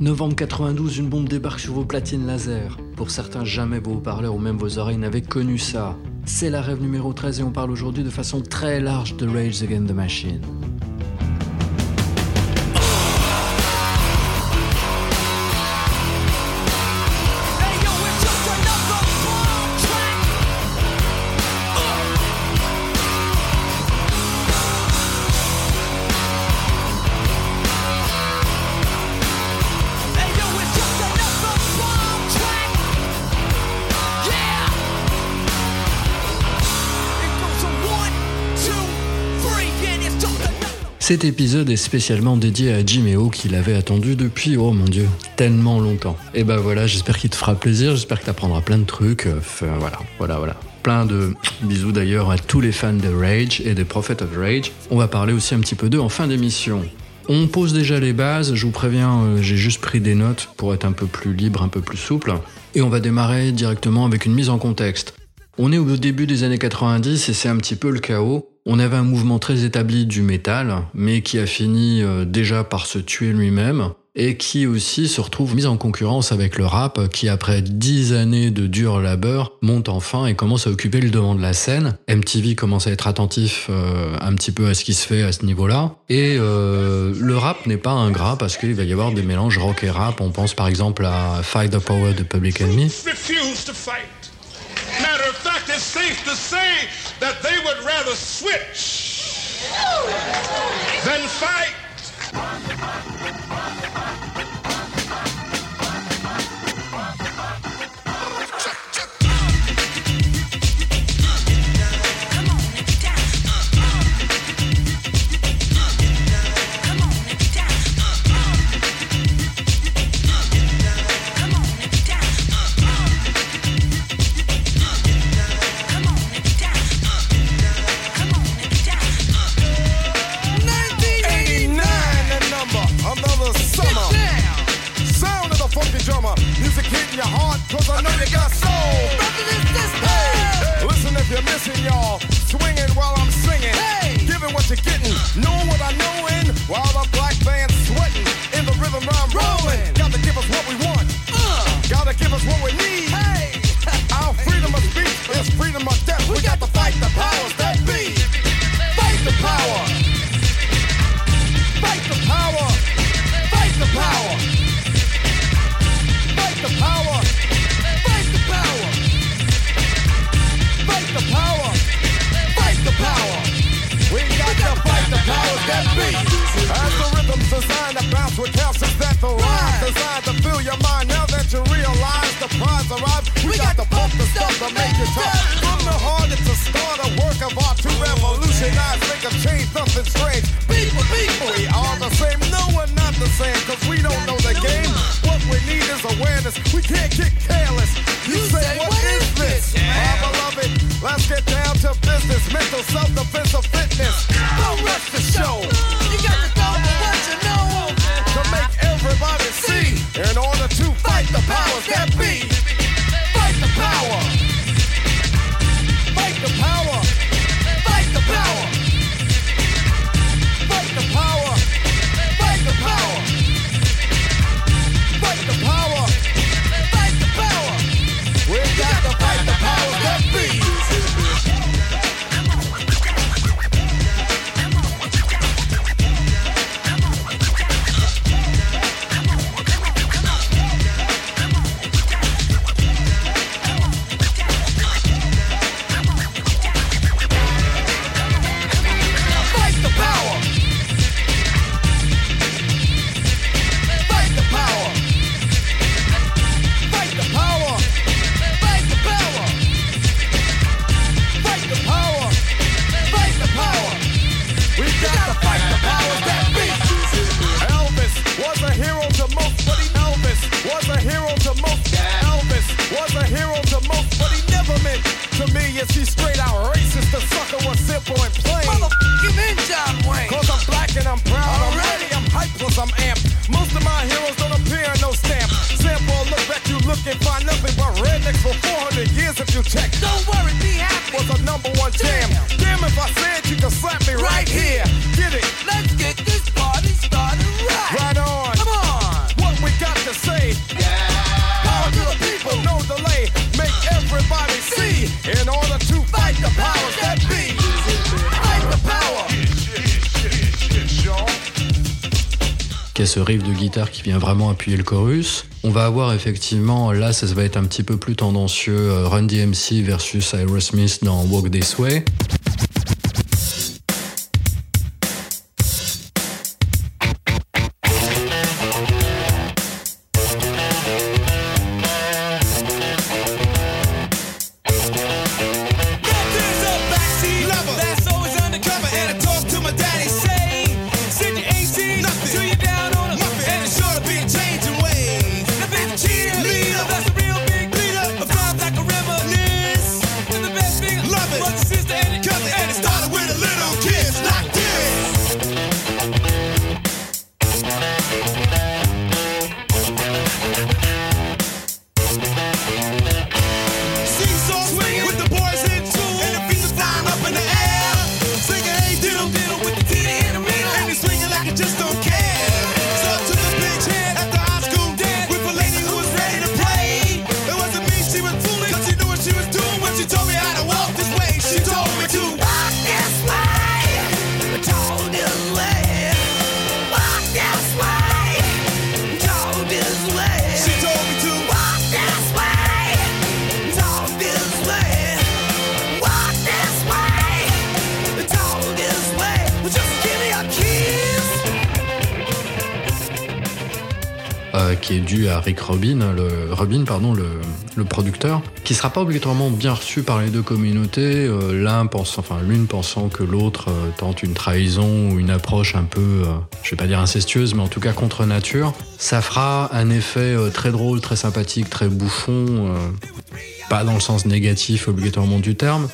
Novembre 92, une bombe débarque sur vos platines laser. Pour certains, jamais vos haut-parleurs ou même vos oreilles n'avaient connu ça. C'est la rêve numéro 13 et on parle aujourd'hui de façon très large de Rage Against the Machine. Cet épisode est spécialement dédié à Jiméo qui l'avait attendu depuis, oh mon dieu, tellement longtemps. Et ben voilà, j'espère qu'il te fera plaisir, j'espère que tu apprendras plein de trucs. Enfin, voilà, voilà, voilà. Plein de bisous d'ailleurs à tous les fans de Rage et des Prophets of Rage. On va parler aussi un petit peu d'eux en fin d'émission. On pose déjà les bases, je vous préviens, euh, j'ai juste pris des notes pour être un peu plus libre, un peu plus souple. Et on va démarrer directement avec une mise en contexte. On est au début des années 90 et c'est un petit peu le chaos. On avait un mouvement très établi du métal, mais qui a fini euh, déjà par se tuer lui-même, et qui aussi se retrouve mis en concurrence avec le rap, qui après dix années de dur labeur, monte enfin et commence à occuper le devant de la scène. MTV commence à être attentif euh, un petit peu à ce qui se fait à ce niveau-là. Et euh, le rap n'est pas ingrat parce qu'il va y avoir des mélanges rock et rap. On pense par exemple à Fight the Power de Public Enemy. Safe to say that they would rather switch than fight. blessing y'all. Swinging while I'm singing. Hey! Giving what you're getting. Knowing what I know your mind now that you realize the prize arrived. We, we got, got to pump the stuff to make it tough. From the heart, it's a start, a work of art to revolutionize, make a change, nothing strange. People, people, we are the same. No, we're not the same, cause we don't know the game. What we need is awareness. We can't get careless. You, you say, what is this? my beloved? Let's get down to business. Mental self-defense of fitness. The rest the show. Vient vraiment appuyer le chorus. On va avoir effectivement, là ça va être un petit peu plus tendancieux, euh, Run DMC versus Aerosmith dans Walk This Way. Obligatoirement bien reçu par les deux communautés, euh, l'un pensant, enfin l'une pensant que l'autre euh, tente une trahison ou une approche un peu, euh, je vais pas dire incestueuse, mais en tout cas contre nature. Ça fera un effet euh, très drôle, très sympathique, très bouffon, pas dans le sens négatif obligatoirement du terme,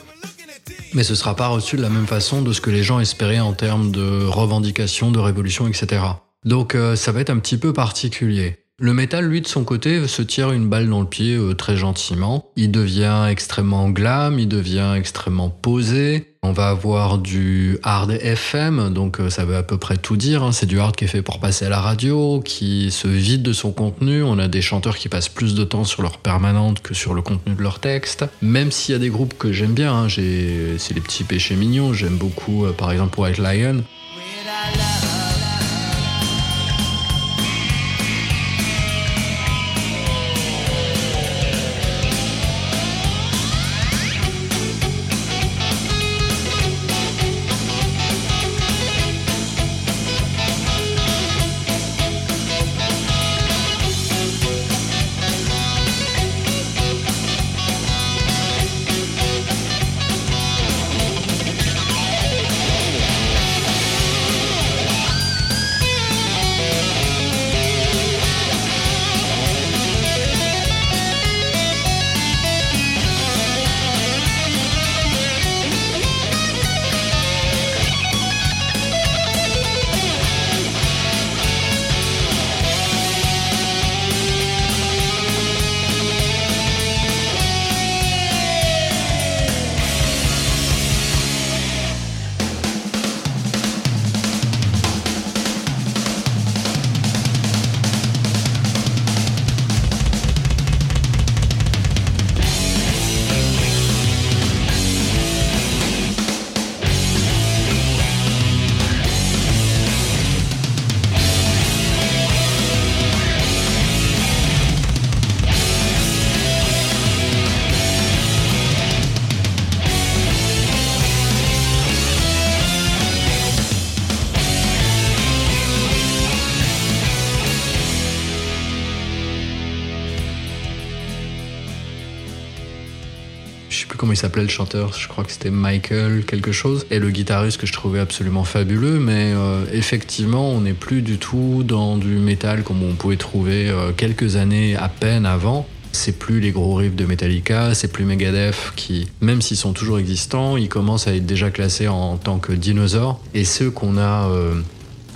mais ce sera pas reçu de la même façon de ce que les gens espéraient en termes de revendication, de révolution, etc. Donc ça va être un petit peu particulier. Le métal, lui, de son côté, se tire une balle dans le pied euh, très gentiment. Il devient extrêmement glam, il devient extrêmement posé. On va avoir du hard FM, donc euh, ça veut à peu près tout dire. hein. C'est du hard qui est fait pour passer à la radio, qui se vide de son contenu. On a des chanteurs qui passent plus de temps sur leur permanente que sur le contenu de leur texte. Même s'il y a des groupes que j'aime bien, hein, c'est les petits péchés mignons. J'aime beaucoup, euh, par exemple, White Lion. Il s'appelait le chanteur, je crois que c'était Michael quelque chose, et le guitariste que je trouvais absolument fabuleux, mais euh, effectivement on n'est plus du tout dans du métal comme on pouvait trouver euh, quelques années à peine avant. C'est plus les gros riffs de Metallica, c'est plus Megadeth qui, même s'ils sont toujours existants, ils commencent à être déjà classés en tant que dinosaures. Et ceux qu'on a euh,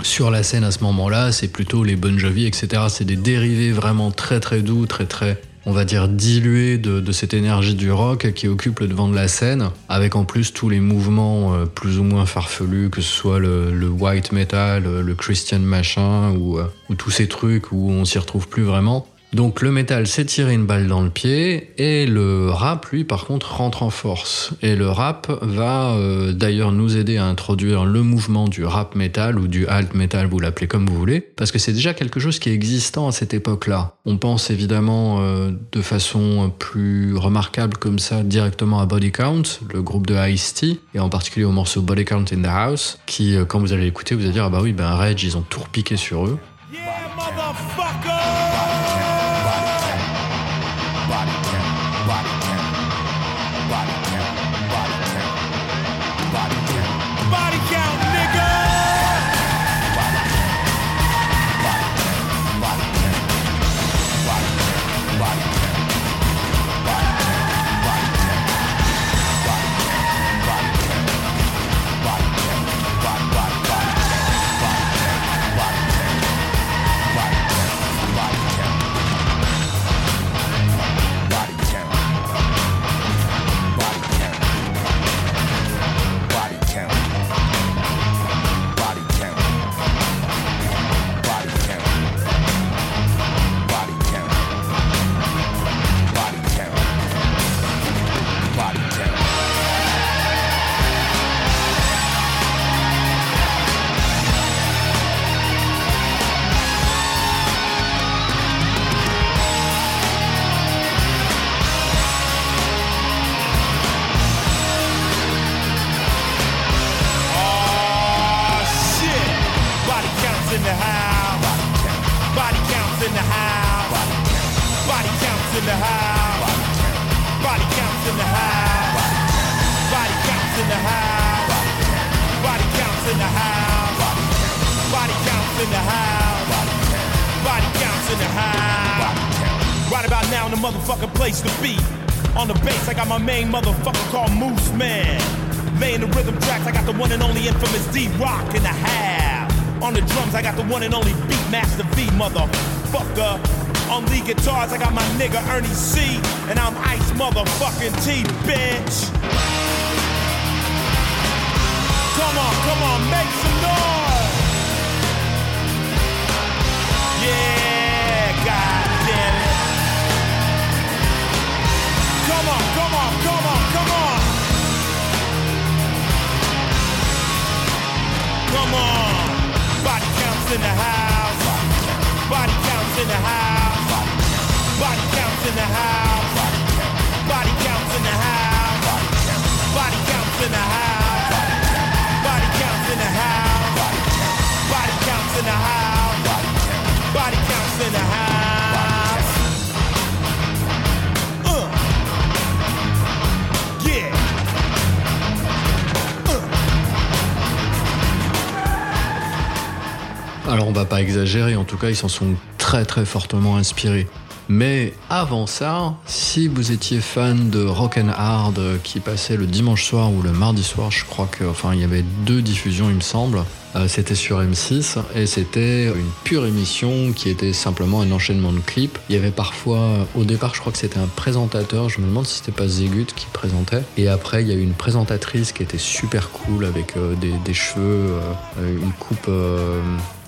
sur la scène à ce moment-là, c'est plutôt les Bon Jovi, etc. C'est des dérivés vraiment très très doux, très très on va dire, dilué de, cette énergie du rock qui occupe le devant de la scène, avec en plus tous les mouvements euh, plus ou moins farfelus, que ce soit le, white metal, le christian machin, ou, euh, ou tous ces trucs où on s'y retrouve plus vraiment. Donc le métal s'est tiré une balle dans le pied et le rap, lui, par contre, rentre en force. Et le rap va euh, d'ailleurs nous aider à introduire le mouvement du rap metal ou du alt metal, vous l'appelez comme vous voulez, parce que c'est déjà quelque chose qui est existant à cette époque-là. On pense évidemment euh, de façon plus remarquable comme ça directement à Body Count, le groupe de Ice-T, et en particulier au morceau Body Count in the House, qui, euh, quand vous allez l'écouter, vous allez dire ah bah oui, ben Rage, ils ont tout repiqué sur eux. Yeah! And I'm Ice motherfucking T, bitch. Come on, come on, make some noise. Yeah, god damn it. Come on, come on, come on, come on. Come on. Body counts in the house. Body counts in the house. Body counts in the house. Alors on va pas exagérer, en tout cas ils s'en sont très très fortement inspirés. Mais avant ça, si vous étiez fan de rock and hard qui passait le dimanche soir ou le mardi soir, je crois que, enfin, il y avait deux diffusions, il me semble. Euh, c'était sur M6 et c'était une pure émission qui était simplement un enchaînement de clips. Il y avait parfois, au départ, je crois que c'était un présentateur. Je me demande si c'était pas Zegut qui présentait. Et après, il y a eu une présentatrice qui était super cool avec euh, des, des cheveux, euh, une coupe.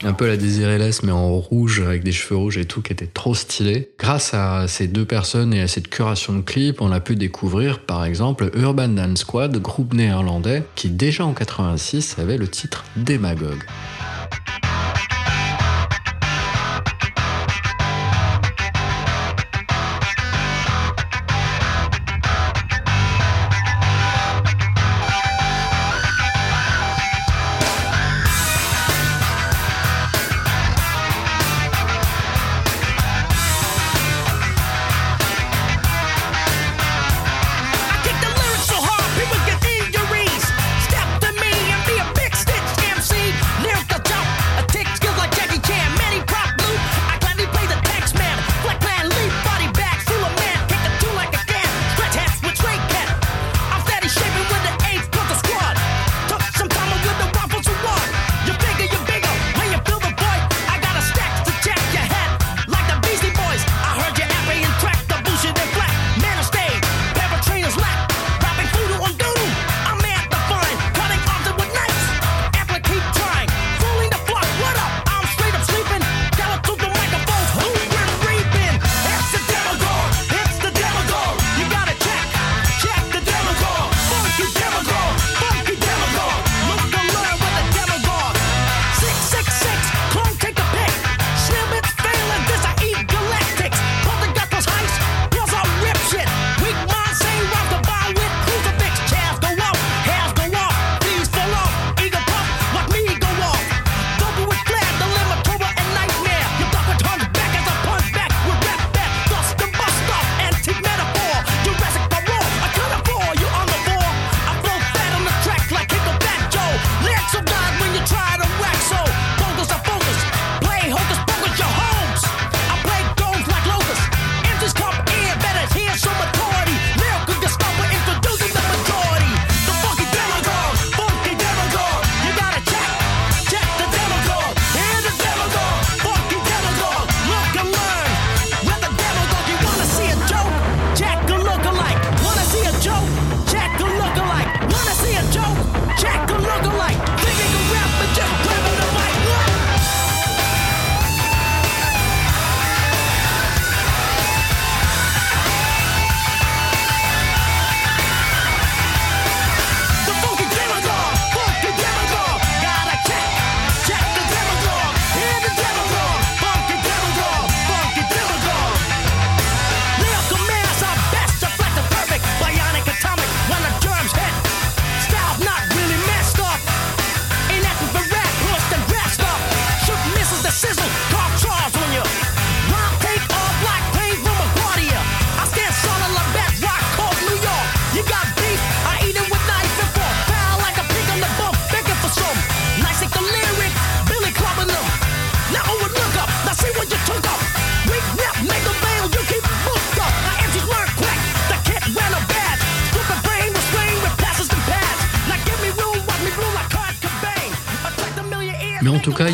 Un peu la Désirée Less, mais en rouge, avec des cheveux rouges et tout, qui était trop stylé. Grâce à ces deux personnes et à cette curation de clips, on a pu découvrir, par exemple, Urban Dance Squad, groupe néerlandais, qui déjà en 86 avait le titre Démagogue.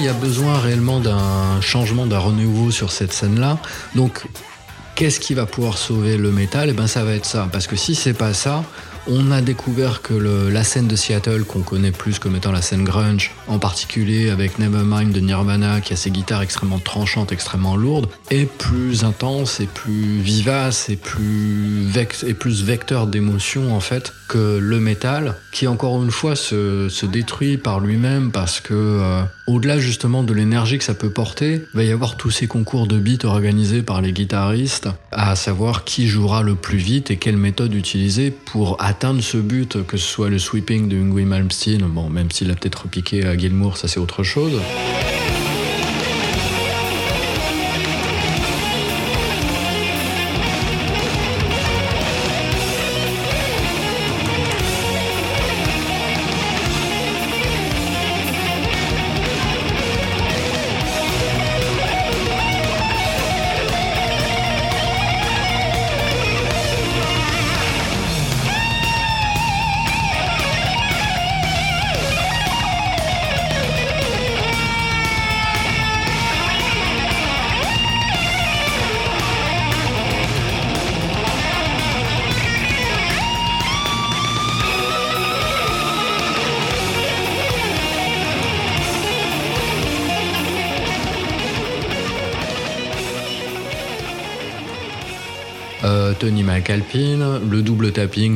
A besoin réellement d'un changement, d'un renouveau sur cette scène-là. Donc, qu'est-ce qui va pouvoir sauver le métal? Eh ben, ça va être ça. Parce que si c'est pas ça, on a découvert que la scène de Seattle, qu'on connaît plus comme étant la scène grunge, en particulier avec Nevermind de Nirvana, qui a ses guitares extrêmement tranchantes, extrêmement lourdes, est plus intense et plus vivace et plus, et plus vecteur d'émotion en fait que le métal, qui encore une fois se, se détruit par lui-même parce que euh, au-delà justement de l'énergie que ça peut porter, il va y avoir tous ces concours de beats organisés par les guitaristes, à savoir qui jouera le plus vite et quelle méthode utiliser pour atteindre ce but, que ce soit le sweeping de Yngwie Malmsteen, bon même s'il a peut-être piqué à Gilmour, ça c'est autre chose.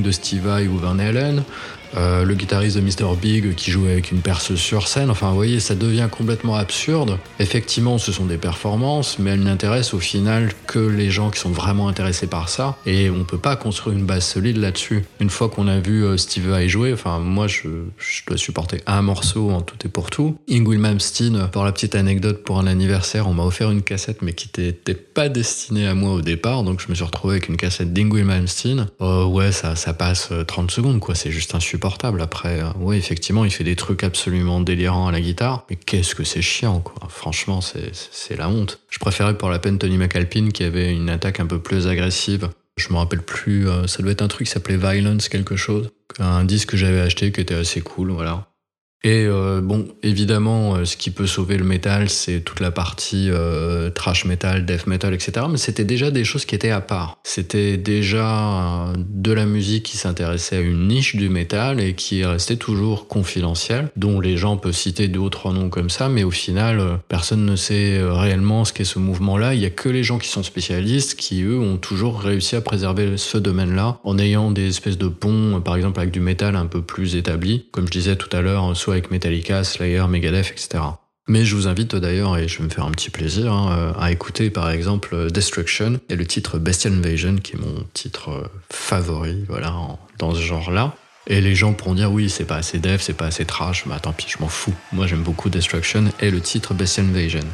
De Steve Vai ou Van Halen, euh, le guitariste de Mr. Big qui jouait avec une perceuse sur scène. Enfin, vous voyez, ça devient complètement absurde. Effectivement, ce sont des performances, mais elles n'intéressent au final que les gens qui sont vraiment intéressés par ça. Et on peut pas construire une base solide là-dessus. Une fois qu'on a vu euh, Steve Vai jouer, enfin, moi, je, je dois supporter un morceau en tout et pour tout. Ingrid Malmsteen, pour la petite anecdote, pour un anniversaire, on m'a offert une cassette, mais qui n'était pas destinée à moi au départ. Donc, je me suis retrouvé avec une cassette d'Ingrid Malmsteen. Euh, ouais, ça, ça passe euh, 30 secondes, quoi. C'est juste Après, euh, ouais, effectivement, il fait des trucs absolument délirants à la guitare. Mais qu'est-ce que c'est chiant, quoi. Franchement, c'est la honte. Je préférais pour la peine Tony McAlpine qui avait une attaque un peu plus agressive. Je me rappelle plus, euh, ça doit être un truc qui s'appelait Violence quelque chose. Un disque que j'avais acheté qui était assez cool, voilà. Et euh, bon, évidemment, euh, ce qui peut sauver le métal, c'est toute la partie euh, trash metal, death metal, etc. Mais c'était déjà des choses qui étaient à part. C'était déjà euh, de la musique qui s'intéressait à une niche du métal et qui restait toujours confidentielle, dont les gens peuvent citer deux ou trois noms comme ça, mais au final, euh, personne ne sait réellement ce qu'est ce mouvement-là. Il y a que les gens qui sont spécialistes qui, eux, ont toujours réussi à préserver ce domaine-là en ayant des espèces de ponts, par exemple avec du métal un peu plus établi, comme je disais tout à l'heure, avec Metallica, Slayer, Megadeth, etc. Mais je vous invite d'ailleurs, et je vais me faire un petit plaisir, hein, à écouter par exemple Destruction et le titre Bestial Invasion, qui est mon titre euh, favori, voilà, dans ce genre-là. Et les gens pourront dire oui, c'est pas assez dev, c'est pas assez trash, bah tant pis, je m'en fous. Moi j'aime beaucoup Destruction et le titre Bestial. Invasion!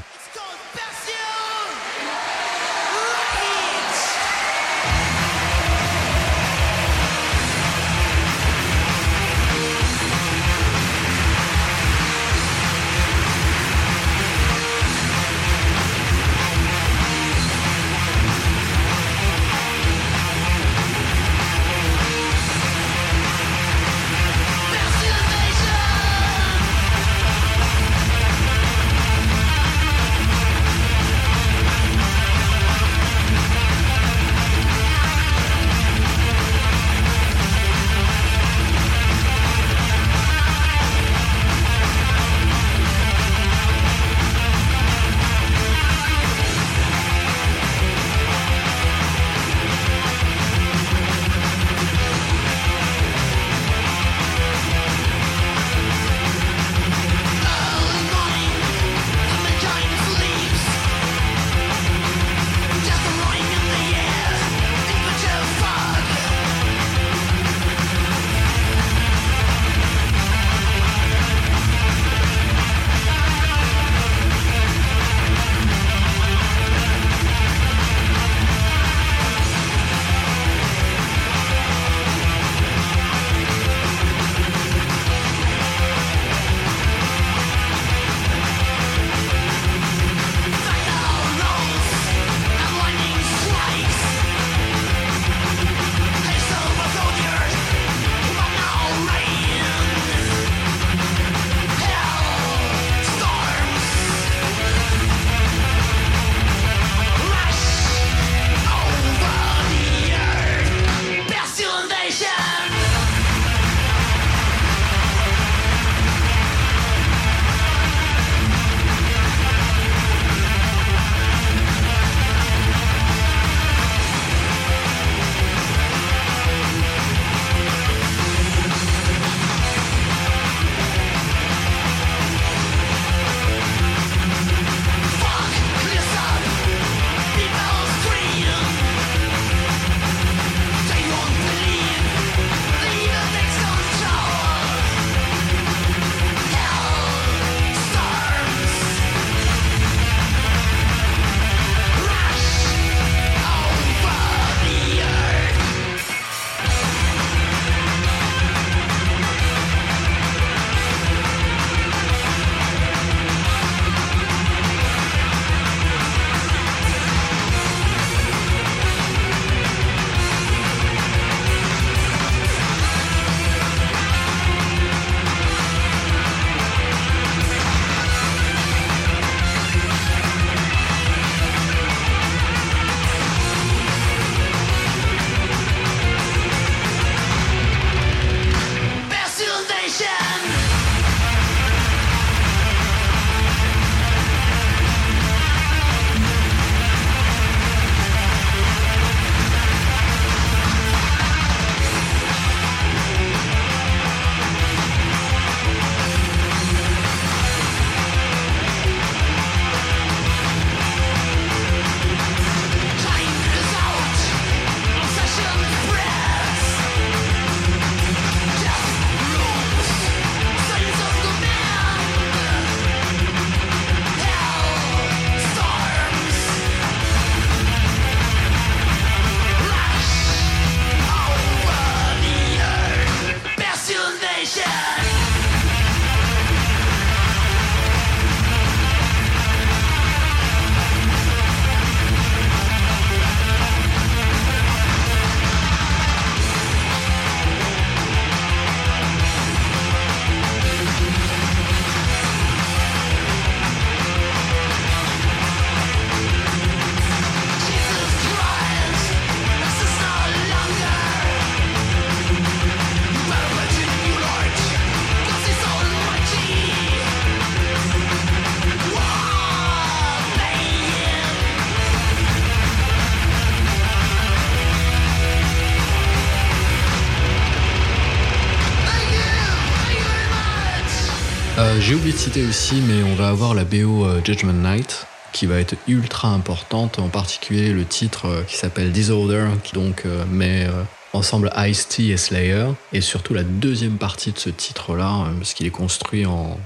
J'ai oublié de citer aussi, mais on va avoir la BO euh, Judgment Night qui va être ultra importante, en particulier le titre euh, qui s'appelle Disorder, qui donc euh, met ensemble Ice-T et Slayer, et surtout la deuxième partie de ce titre-là, parce qu'il est construit en,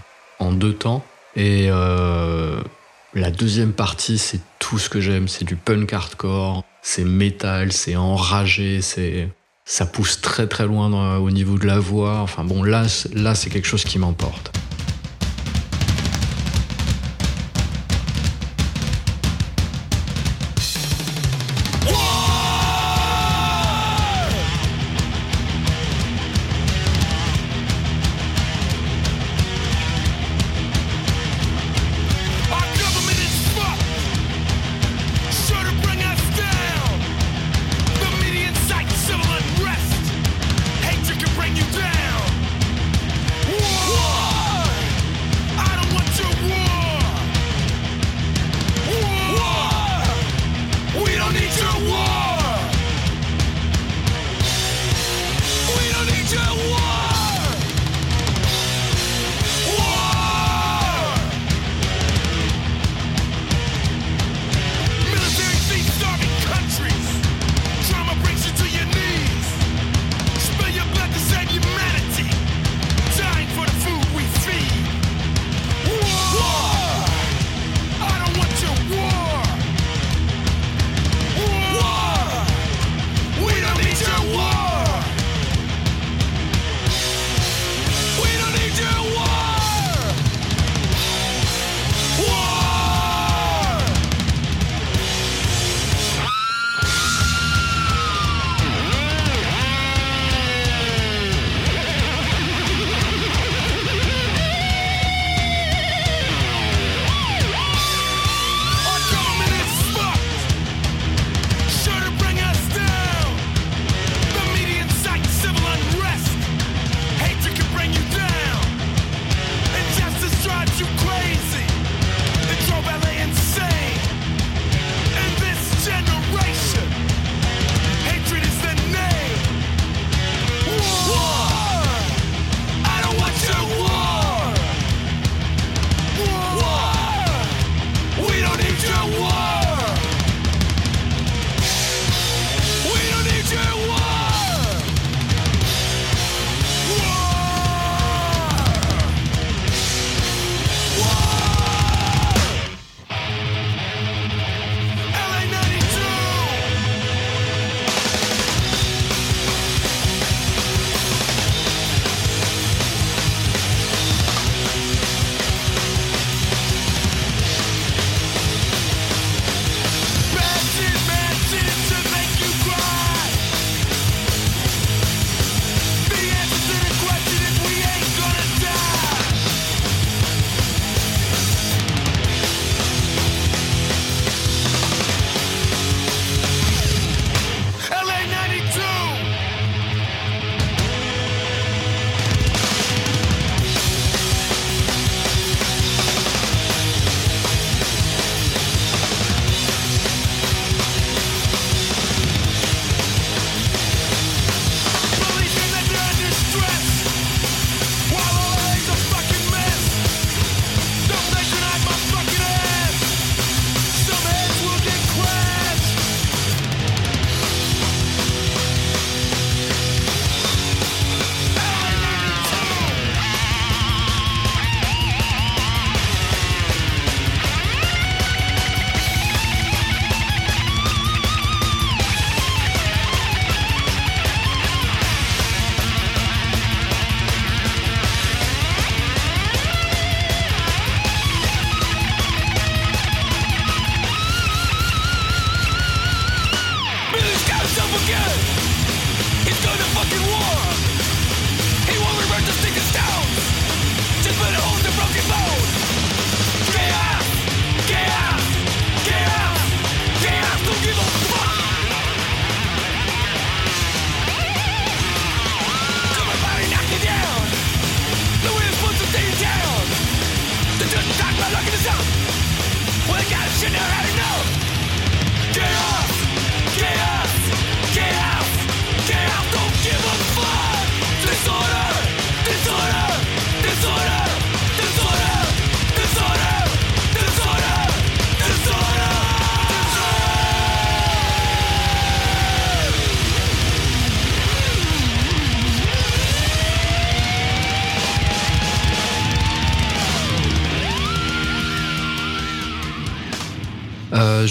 deux temps. Et la deuxième partie, c'est tout ce que j'aime, c'est du punk hardcore, c'est métal, c'est enragé, c'est ça pousse très très loin au niveau de la voix. Enfin bon, là, là c'est quelque chose qui m'emporte.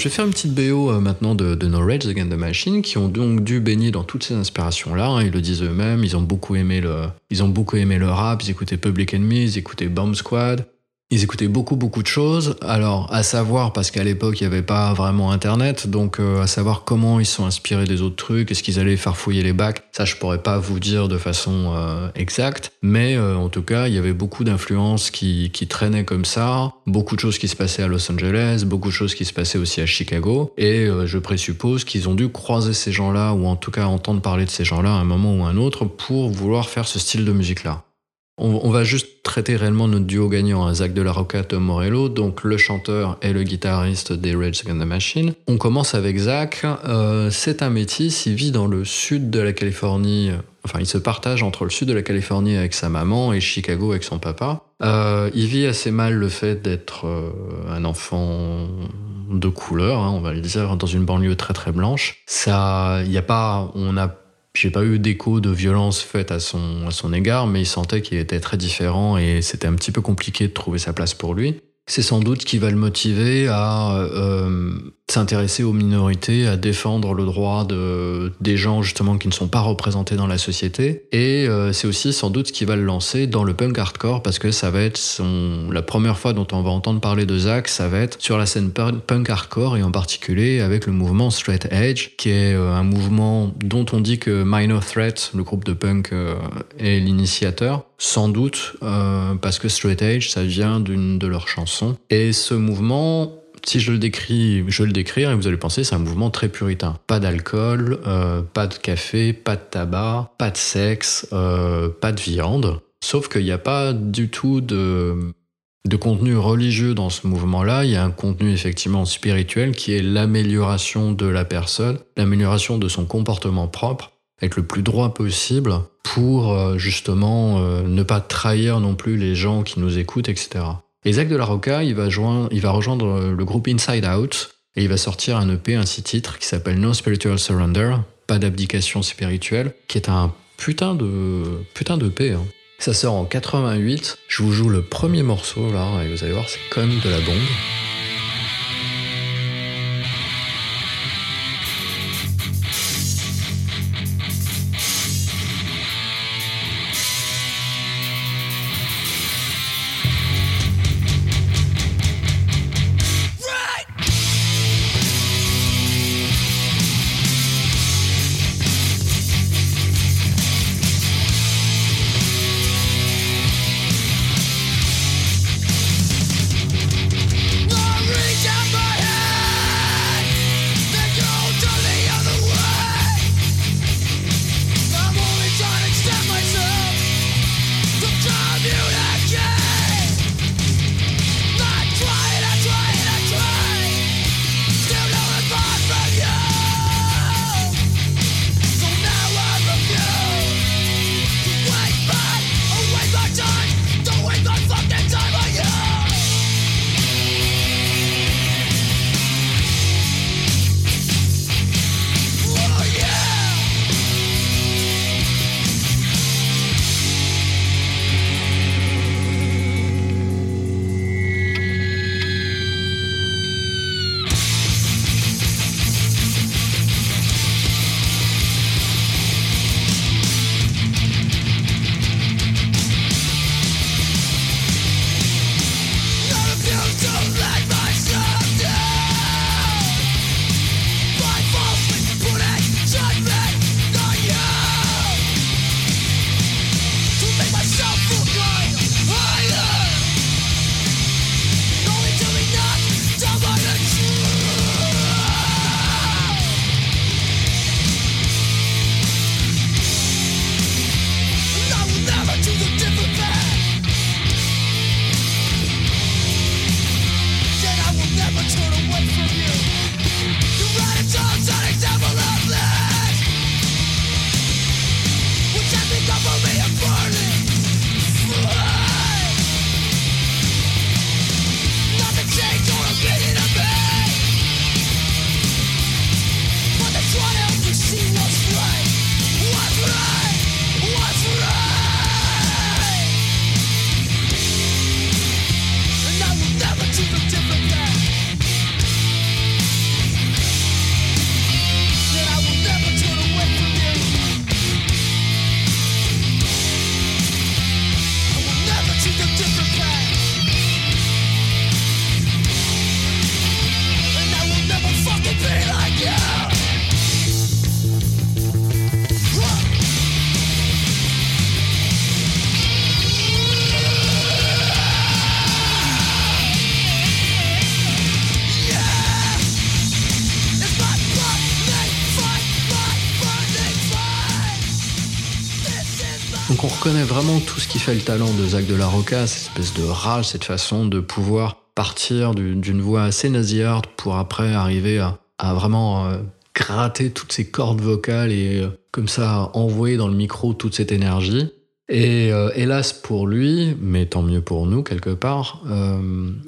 Je vais faire une petite BO euh, maintenant de, No Rage Against the Machine, qui ont donc dû baigner dans toutes ces inspirations-là. hein, ils le disent eux-mêmes. Ils ont beaucoup aimé le, ils ont beaucoup aimé le rap. Ils écoutaient Public Enemy, ils écoutaient Bomb Squad. Ils écoutaient beaucoup beaucoup de choses. Alors à savoir parce qu'à l'époque il n'y avait pas vraiment Internet, donc euh, à savoir comment ils sont inspirés des autres trucs, est-ce qu'ils allaient faire fouiller les bacs, ça je pourrais pas vous dire de façon euh, exacte. Mais euh, en tout cas il y avait beaucoup d'influences qui, qui traînaient comme ça, beaucoup de choses qui se passaient à Los Angeles, beaucoup de choses qui se passaient aussi à Chicago. Et euh, je présuppose qu'ils ont dû croiser ces gens-là ou en tout cas entendre parler de ces gens-là à un moment ou à un autre pour vouloir faire ce style de musique-là. On, va juste traiter réellement notre duo gagnant, hein, Zach de la Rocca, Tom Morello, donc le chanteur et le guitariste des Rage Against the Machine. On commence avec Zach. Euh, c'est un métis, il vit dans le sud de la Californie. Enfin, il se partage entre le sud de la Californie avec sa maman et Chicago avec son papa. Euh, il vit assez mal le fait d'être euh, un enfant de couleur, hein, on va le dire, dans une banlieue très très blanche. Ça, il a pas, on a j'ai pas eu d'écho de violence faite à son, à son égard, mais il sentait qu'il était très différent et c'était un petit peu compliqué de trouver sa place pour lui. C'est sans doute qui va le motiver à euh, s'intéresser aux minorités, à défendre le droit de, des gens justement qui ne sont pas représentés dans la société. Et euh, c'est aussi sans doute ce qui va le lancer dans le punk hardcore parce que ça va être la première fois dont on va entendre parler de Zach, ça va être sur la scène punk hardcore et en particulier avec le mouvement Straight Edge, qui est euh, un mouvement dont on dit que Minor Threat, le groupe de punk, euh, est l'initiateur. Sans doute euh, parce que Straight Edge, ça vient d'une de leurs chansons. Et ce mouvement, si je le décris, je vais le décrire et vous allez penser c'est un mouvement très puritain. Pas d'alcool, euh, pas de café, pas de tabac, pas de sexe, euh, pas de viande. Sauf qu'il n'y a pas du tout de, de contenu religieux dans ce mouvement-là. Il y a un contenu effectivement spirituel qui est l'amélioration de la personne, l'amélioration de son comportement propre, être le plus droit possible pour euh, justement euh, ne pas trahir non plus les gens qui nous écoutent, etc. Et Zach de la Rocca, il va, joindre, il va rejoindre euh, le groupe Inside Out et il va sortir un EP, un six titres qui s'appelle No Spiritual Surrender, pas d'abdication spirituelle, qui est un putain de putain de EP. Hein. Ça sort en 88. Je vous joue le premier morceau là et vous allez voir, c'est comme de la bombe. Vraiment tout ce qui fait le talent de Zach de la Roca, cette espèce de rage, cette façon de pouvoir partir du- d'une voix assez nasillarde pour après arriver à, vraiment euh, gratter toutes ces cordes vocales et euh, comme ça envoyer dans le micro toute cette énergie. Et euh, hélas pour lui, mais tant mieux pour nous quelque part, euh,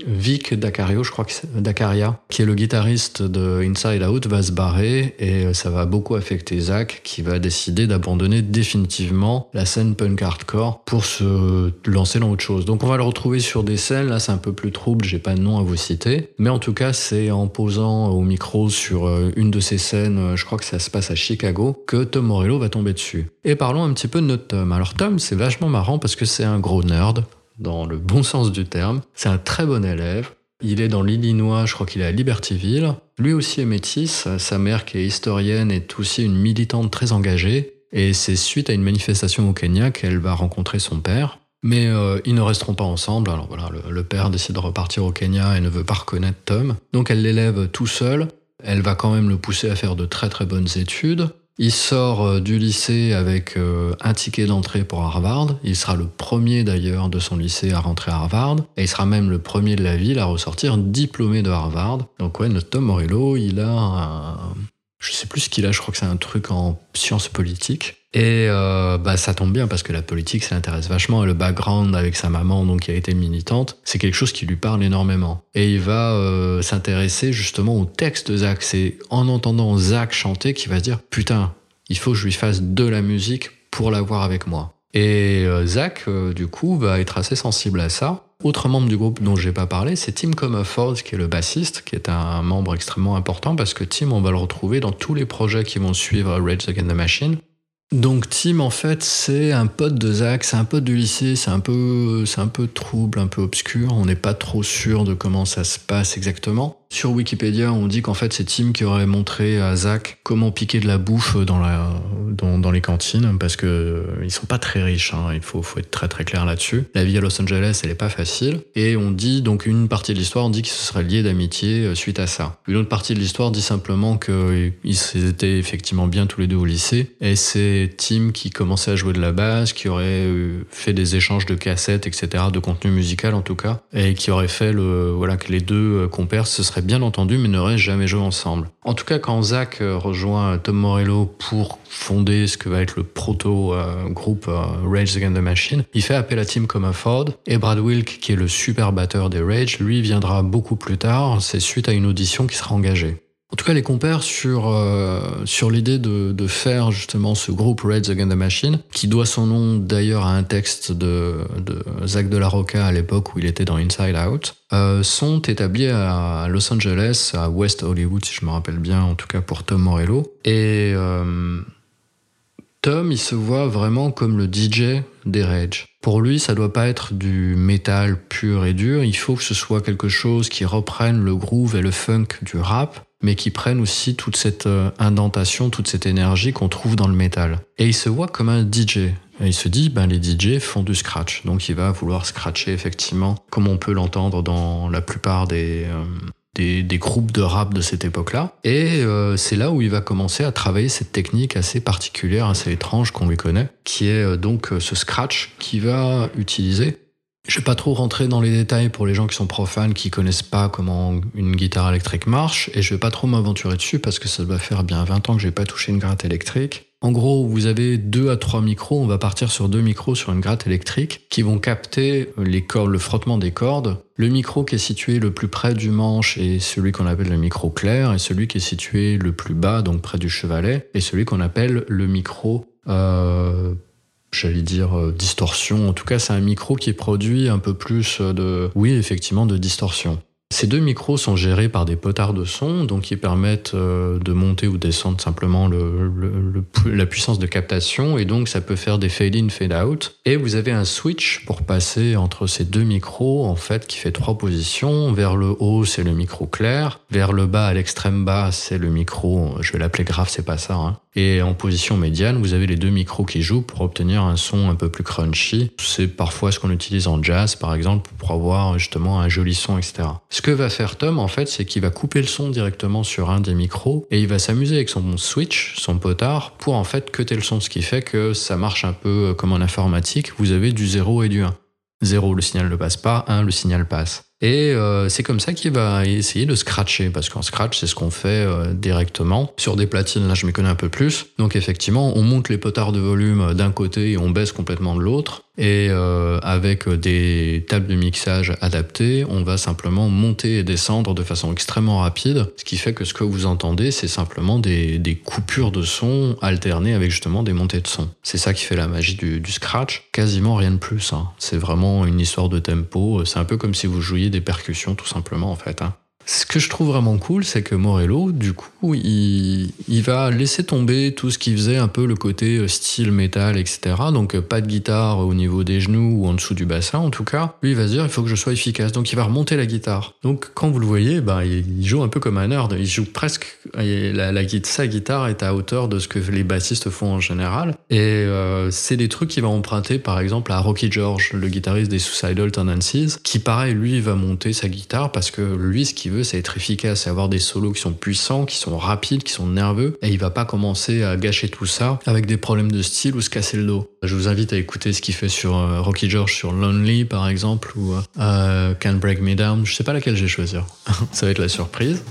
Vic Dacario, je crois que Dacaria, qui est le guitariste de Inside Out, va se barrer et euh, ça va beaucoup affecter Zach, qui va décider d'abandonner définitivement la scène punk hardcore pour se lancer dans autre chose. Donc on va le retrouver sur des scènes, là c'est un peu plus trouble, j'ai pas de nom à vous citer, mais en tout cas c'est en posant au micro sur une de ces scènes, je crois que ça se passe à Chicago, que Tom Morello va tomber dessus. Et parlons un petit peu de notre Tom. Alors Tom, c'est vachement marrant parce que c'est un gros nerd, dans le bon sens du terme. C'est un très bon élève. Il est dans l'Illinois, je crois qu'il est à Libertyville. Lui aussi est métis. Sa mère, qui est historienne, est aussi une militante très engagée. Et c'est suite à une manifestation au Kenya qu'elle va rencontrer son père. Mais euh, ils ne resteront pas ensemble. Alors voilà, le, le père décide de repartir au Kenya et ne veut pas reconnaître Tom. Donc elle l'élève tout seul. Elle va quand même le pousser à faire de très très bonnes études. Il sort euh, du lycée avec euh, un ticket d'entrée pour Harvard. Il sera le premier d'ailleurs de son lycée à rentrer à Harvard. Et il sera même le premier de la ville à ressortir diplômé de Harvard. Donc ouais, notre Tom Morello, il a un... Je sais plus ce qu'il a, je crois que c'est un truc en sciences politiques. Et euh, bah, ça tombe bien parce que la politique, ça l'intéresse vachement. Et le background avec sa maman, donc qui a été militante, c'est quelque chose qui lui parle énormément. Et il va euh, s'intéresser justement au texte de Zach. C'est en entendant Zach chanter qu'il va se dire Putain, il faut que je lui fasse de la musique pour l'avoir avec moi. Et euh, Zach, du coup, va être assez sensible à ça. Autre membre du groupe dont j'ai pas parlé, c'est Tim Comerford, qui est le bassiste, qui est un membre extrêmement important parce que Tim, on va le retrouver dans tous les projets qui vont suivre Rage Against the Machine. Donc Tim, en fait, c'est un pote de Zach, c'est un pote du lycée, un c'est un peu trouble, un peu obscur. On n'est pas trop sûr de comment ça se passe exactement. Sur Wikipédia, on dit qu'en fait c'est Tim qui aurait montré à Zach comment piquer de la bouffe dans, la, dans, dans les cantines, parce que euh, ils sont pas très riches. hein. Il faut, faut être très très clair là-dessus. La vie à Los Angeles, elle est pas facile. Et on dit donc une partie de l'histoire, on dit qu'ils se seraient liés d'amitié euh, suite à ça. Une autre partie de l'histoire dit simplement qu'ils étaient effectivement bien tous les deux au lycée. Et c'est Tim qui commençait à jouer de la basse, qui aurait euh, fait des échanges de cassettes, etc., de contenu musical en tout cas, et qui aurait fait le voilà que les deux euh, compères se seraient bien entendus mais n'auraient jamais joué ensemble. En tout cas, quand Zach euh, rejoint Tom Morello pour fonder ce que va être le proto euh, euh, Rage Against the Machine, il fait appel à Tim Comerford et Brad Wilk, qui est le super batteur des Rage, lui viendra beaucoup plus tard. C'est suite à une audition qui sera engagée. En tout cas, les compères sur, euh, sur l'idée de, de faire justement ce groupe Rage Against the Machine, qui doit son nom d'ailleurs à un texte de, de Zach de la Roca à l'époque où il était dans Inside Out, euh, sont établis à Los Angeles, à West Hollywood, si je me rappelle bien, en tout cas pour Tom Morello. Et euh, Tom, il se voit vraiment comme le DJ des Rage. Pour lui, ça doit pas être du métal pur et dur, il faut que ce soit quelque chose qui reprenne le groove et le funk du rap, mais qui prenne aussi toute cette euh, indentation, toute cette énergie qu'on trouve dans le métal. Et il se voit comme un DJ. Il se dit, ben les DJ font du scratch, donc il va vouloir scratcher effectivement, comme on peut l'entendre dans la plupart des, euh, des, des groupes de rap de cette époque-là. Et euh, c'est là où il va commencer à travailler cette technique assez particulière, assez étrange qu'on lui connaît, qui est euh, donc ce scratch qu'il va utiliser. Je vais pas trop rentrer dans les détails pour les gens qui sont profanes, qui connaissent pas comment une guitare électrique marche, et je vais pas trop m'aventurer dessus parce que ça doit faire bien 20 ans que j'ai pas touché une gratte électrique. En gros, vous avez deux à trois micros, on va partir sur deux micros sur une gratte électrique qui vont capter les cordes, le frottement des cordes. Le micro qui est situé le plus près du manche est celui qu'on appelle le micro clair et celui qui est situé le plus bas, donc près du chevalet, est celui qu'on appelle le micro euh, j'allais dire euh, distorsion. En tout cas, c'est un micro qui produit un peu plus de, oui, effectivement, de distorsion. Ces deux micros sont gérés par des potards de son, donc qui permettent euh, de monter ou descendre simplement la puissance de captation, et donc ça peut faire des fade-in, fade-out. Et vous avez un switch pour passer entre ces deux micros, en fait, qui fait trois positions. Vers le haut, c'est le micro clair. Vers le bas, à l'extrême bas, c'est le micro, je vais l'appeler grave, c'est pas ça, hein. Et en position médiane, vous avez les deux micros qui jouent pour obtenir un son un peu plus crunchy. C'est parfois ce qu'on utilise en jazz, par exemple, pour avoir justement un joli son, etc. que va faire Tom, en fait, c'est qu'il va couper le son directement sur un des micros et il va s'amuser avec son switch, son potard, pour en fait cuter le son, ce qui fait que ça marche un peu comme en informatique. Vous avez du 0 et du 1. 0, le signal ne passe pas, 1, le signal passe. Et euh, c'est comme ça qu'il va essayer de scratcher, parce qu'en scratch, c'est ce qu'on fait euh, directement. Sur des platines, là, je m'y connais un peu plus. Donc effectivement, on monte les potards de volume d'un côté et on baisse complètement de l'autre. Et euh, avec des tables de mixage adaptées, on va simplement monter et descendre de façon extrêmement rapide, ce qui fait que ce que vous entendez, c'est simplement des, coupures de son alternées avec justement des montées de son. C'est ça qui fait la magie du, du scratch. Quasiment rien de plus. hein. C'est vraiment une histoire de tempo. C'est un peu comme si vous jouiez des percussions tout simplement en fait. hein. Ce que je trouve vraiment cool, c'est que Morello, du coup, il, va laisser tomber tout ce qui faisait un peu le côté euh, style métal, etc. Donc euh, pas de guitare au niveau des genoux ou en dessous du bassin, en tout cas. Lui, il va se dire, il faut que je sois efficace. Donc il va remonter la guitare. Donc quand vous le voyez, ben, il joue un peu comme un nerd. Il joue presque... La, sa guitare est à hauteur de ce que les bassistes font en général. Et euh, c'est des trucs qu'il va emprunter, par exemple, à Rocky George, le guitariste des Suicidal Tendencies, qui, pareil, lui, va monter sa guitare parce que lui, ce qu'il veut, c'est être efficace, c'est avoir des solos qui sont puissants, qui sont rapides, qui sont nerveux. Et il va pas commencer à gâcher tout ça avec des problèmes de style ou se casser le dos. Je vous invite à écouter ce qu'il fait sur euh, Rocky George, sur Lonely, par exemple, ou euh, Can't Break Me Down. Je sais pas laquelle j'ai choisi. ça va être la surprise.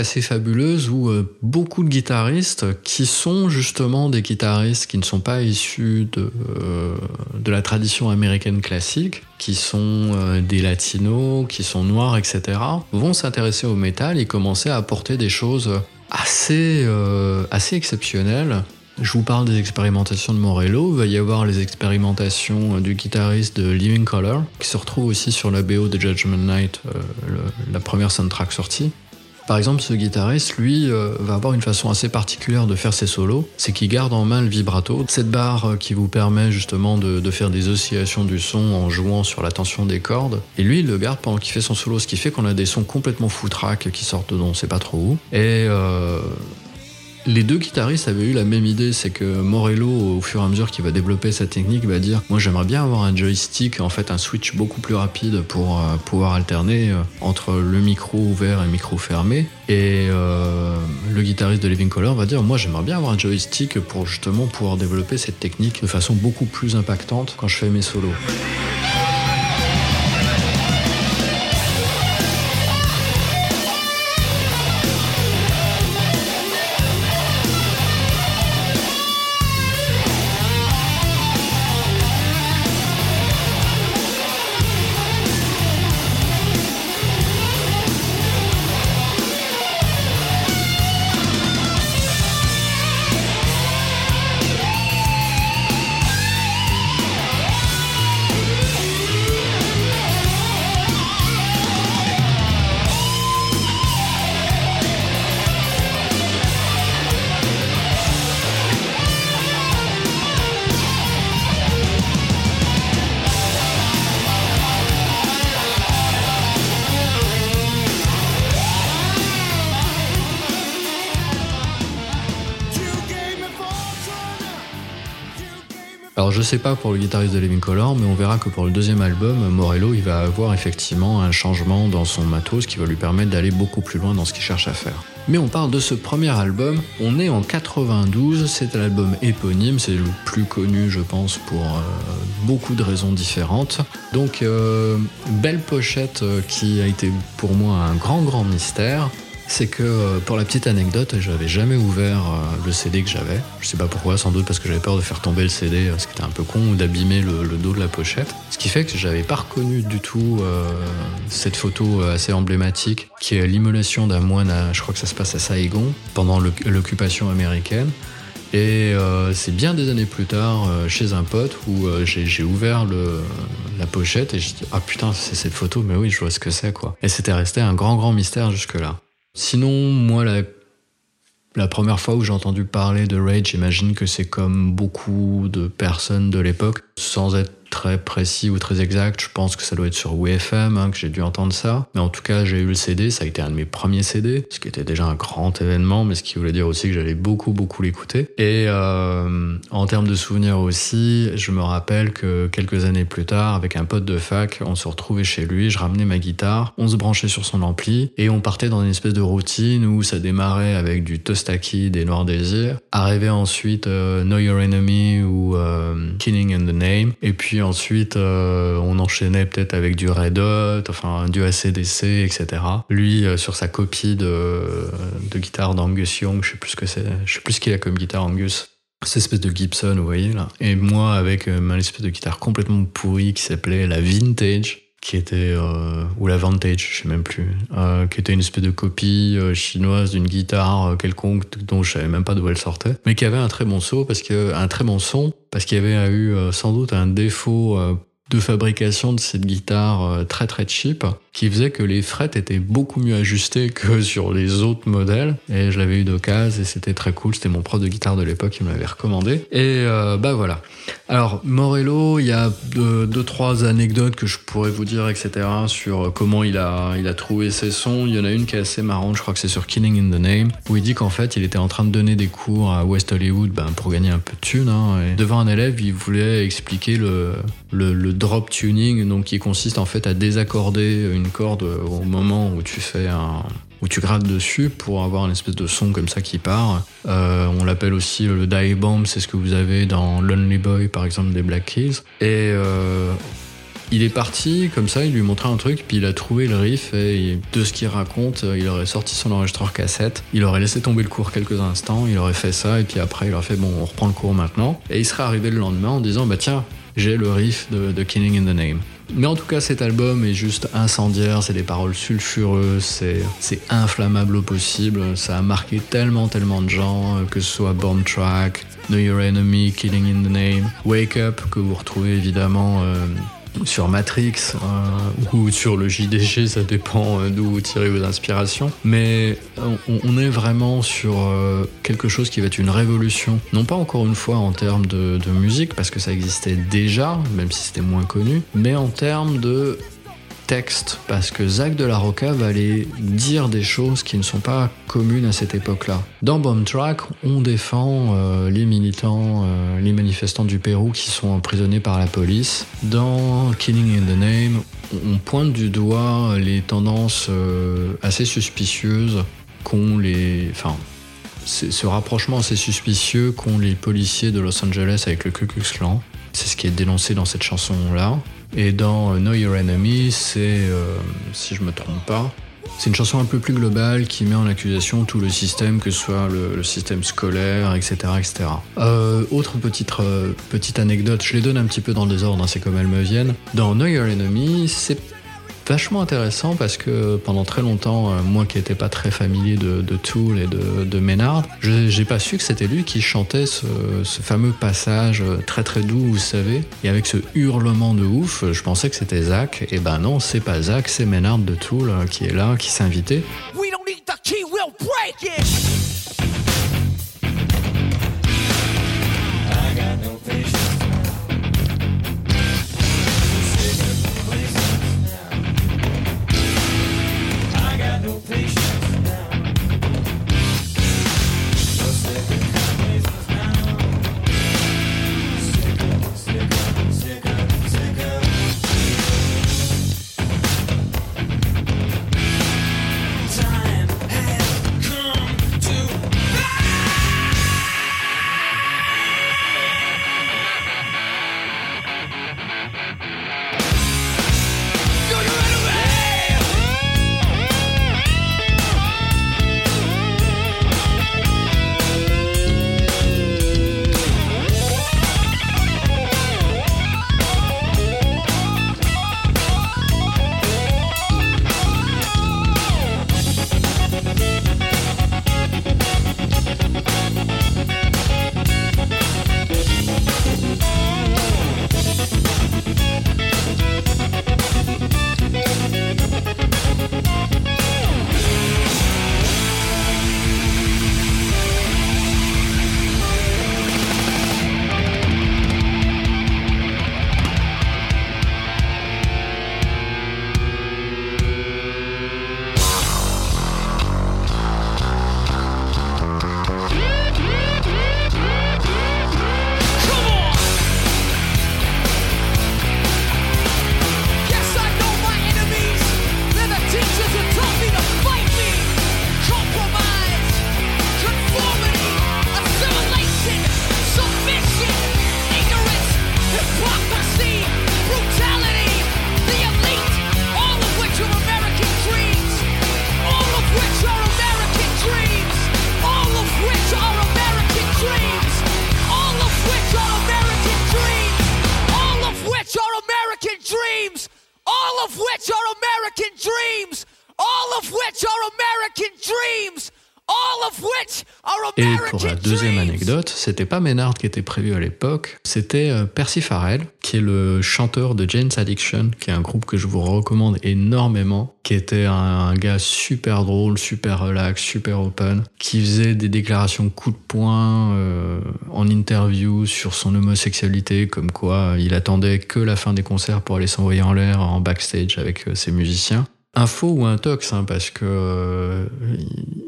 Assez fabuleuse où euh, beaucoup de guitaristes qui sont justement des guitaristes qui ne sont pas issus de, euh, de la tradition américaine classique, qui sont euh, des latinos, qui sont noirs, etc., vont s'intéresser au métal et commencer à apporter des choses assez, assez exceptionnelles. Je vous parle des expérimentations de Morello, il va y avoir les expérimentations du guitariste de Living Color, qui se retrouve aussi sur la BO de Judgment Night, la première soundtrack sortie. Par exemple, ce guitariste, lui, euh, va avoir une façon assez particulière de faire ses solos, c'est qu'il garde en main le vibrato, cette barre euh, qui vous permet justement de, faire des oscillations du son en jouant sur la tension des cordes. Et lui, il le garde pendant qu'il fait son solo, ce qui fait qu'on a des sons complètement foutraques qui sortent de on sait pas trop où. Et euh, les deux guitaristes avaient eu la même idée, c'est que Morello, au fur et à mesure qu'il va développer sa technique, va dire Moi j'aimerais bien avoir un joystick, en fait un switch beaucoup plus rapide pour euh, pouvoir alterner euh, entre le micro ouvert et le micro fermé. Et euh, le guitariste de Living Color va dire Moi j'aimerais bien avoir un joystick pour justement pouvoir développer cette technique de façon beaucoup plus impactante quand je fais mes solos. Sais pas pour le guitariste de Living Color, mais on verra que pour le deuxième album, Morello, il va avoir effectivement un changement dans son matos qui va lui permettre d'aller beaucoup plus loin dans ce qu'il cherche à faire. Mais on parle de ce premier album, on est en 92, c'est l'album éponyme, c'est le plus connu je pense pour euh, beaucoup de raisons différentes. Donc euh, belle pochette euh, qui a été pour moi un grand grand mystère. C'est que euh, pour la petite anecdote, j'avais jamais ouvert euh, le CD que j'avais. Je sais pas pourquoi, sans doute parce que j'avais peur de faire tomber le CD, euh, ce qui était un peu con, ou d'abîmer le, le dos de la pochette. Ce qui fait que j'avais pas reconnu du tout euh, cette photo assez emblématique, qui est l'immolation d'un moine, à, je crois que ça se passe à Saigon, pendant l'oc- l'occupation américaine. Et euh, c'est bien des années plus tard, euh, chez un pote, où euh, j'ai j'ai ouvert le, la pochette et j'ai dit Ah putain, c'est cette photo, mais oui, je vois ce que c'est quoi. Et c'était resté un grand, grand mystère jusque-là. Sinon, moi, la, première fois où j'ai entendu parler de Rage, j'imagine que c'est comme beaucoup de personnes de l'époque, sans être très précis ou très exact, je pense que ça doit être sur WFM hein, que j'ai dû entendre ça. Mais en tout cas, j'ai eu le CD, ça a été un de mes premiers CD, ce qui était déjà un grand événement, mais ce qui voulait dire aussi que j'allais beaucoup, beaucoup l'écouter. Et euh, en termes de souvenirs aussi, je me rappelle que quelques années plus tard, avec un pote de fac, on se retrouvait chez lui, je ramenais ma guitare, on se branchait sur son ampli, et on partait dans une espèce de routine où ça démarrait avec du Tostaki, des Noirs Désirs, arrivait ensuite euh, Know Your Enemy ou euh, Killing in the Name, et puis ensuite euh, on enchaînait peut-être avec du Red Hot, enfin du ACDC, etc. Lui euh, sur sa copie de, de guitare d'Angus Young, je sais plus que c'est, je sais plus ce qu'il a comme guitare Angus. Cette espèce de Gibson, vous voyez là. Et moi avec euh, ma espèce de guitare complètement pourrie qui s'appelait la Vintage qui était euh, ou la Vantage, je sais même plus, euh, qui était une espèce de copie euh, chinoise d'une guitare euh, quelconque dont je savais même pas d'où elle sortait, mais qui avait un très bon son parce que un très bon son parce qu'il y avait eu euh, sans doute un défaut de fabrication de cette guitare très très cheap qui faisait que les frettes étaient beaucoup mieux ajustées que sur les autres modèles. Et je l'avais eu d'occasion et c'était très cool. C'était mon prof de guitare de l'époque qui me l'avait recommandé. Et euh, bah voilà. Alors Morello il y a deux, deux trois anecdotes que je pourrais vous dire etc sur comment il a il a trouvé ses sons. Il y en a une qui est assez marrante. Je crois que c'est sur Killing in the Name où il dit qu'en fait il était en train de donner des cours à West Hollywood ben, pour gagner un peu de thunes hein, et devant un élève il voulait expliquer le, le, le drop tuning donc qui consiste en fait à désaccorder une corde au moment où tu fais un où tu grattes dessus pour avoir une espèce de son comme ça qui part. Euh, on l'appelle aussi le die bomb, c'est ce que vous avez dans Lonely Boy par exemple des Black Keys. Et euh, Il est parti comme ça, il lui montrait un truc, puis il a trouvé le riff et de ce qu'il raconte, il aurait sorti son enregistreur cassette, il aurait laissé tomber le cours quelques instants, il aurait fait ça et puis après il aurait fait bon, on reprend le cours maintenant. Et il serait arrivé le lendemain en disant bah tiens, j'ai le riff de, de Killing in the Name. Mais en tout cas, cet album est juste incendiaire, c'est des paroles sulfureuses, c'est, inflammable au possible, ça a marqué tellement, tellement de gens, euh, que ce soit Bomb Track, Know Your Enemy, Killing in the Name, Wake Up, que vous retrouvez évidemment euh, sur Matrix euh, ou sur le JDG, ça dépend euh, d'où vous tirez vos inspirations. Mais on, on est vraiment sur euh, quelque chose qui va être une révolution. Non pas encore une fois en termes de musique, parce que ça existait déjà, même si c'était moins connu, mais en termes de parce que Zach de la Rocca va aller dire des choses qui ne sont pas communes à cette époque-là. Dans Bomb Track, on défend euh, les militants, euh, les manifestants du Pérou qui sont emprisonnés par la police. Dans Killing in the Name, on pointe du doigt les tendances euh, assez suspicieuses qu'ont les... Enfin, ce rapprochement assez suspicieux qu'ont les policiers de Los Angeles avec le Ku Klux Klan. C'est ce qui est dénoncé dans cette chanson-là. Et dans euh, Know Your Enemy, c'est, euh, si je me trompe pas, c'est une chanson un peu plus globale qui met en accusation tout le système, que ce soit le, système scolaire, etc. etc. Euh, autre petite, euh, petite anecdote, je les donne un petit peu dans le désordre, hein, c'est comme elles me viennent. Dans Know Your Enemy, c'est vachement intéressant parce que pendant très longtemps, euh, moi qui n'étais pas très familier de, de Tool et de, de Maynard, je- j'ai pas su que c'était lui qui chantait ce, fameux passage euh, très très doux, vous savez, et avec ce hurlement de ouf, je pensais que c'était Zach, et ben non, c'est pas Zach, c'est Maynard de Tool euh, qui est là, qui s'est invité. We don't need the key, we'll break it. C'était pas Maynard qui était prévu à l'époque, c'était euh, Percy Farrell, qui est le chanteur de Jane's Addiction, qui est un groupe que je vous recommande énormément, qui était un, gars super drôle, super relax, super open, qui faisait des déclarations coup de poing euh, en interview sur son homosexualité, comme quoi il attendait que la fin des concerts pour aller s'envoyer en l'air en backstage avec euh, ses musiciens. Un faux ou un tox, hein, parce que euh,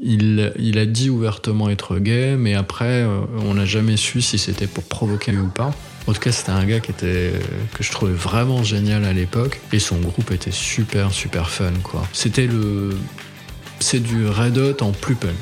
il, a dit ouvertement être gay, mais après, euh, on n'a jamais su si c'était pour provoquer ou pas. En tout cas, c'était un gars qui était, que je trouvais vraiment génial à l'époque, et son groupe était super, super fun, quoi. C'était le. C'est du Red Hot en plus punk.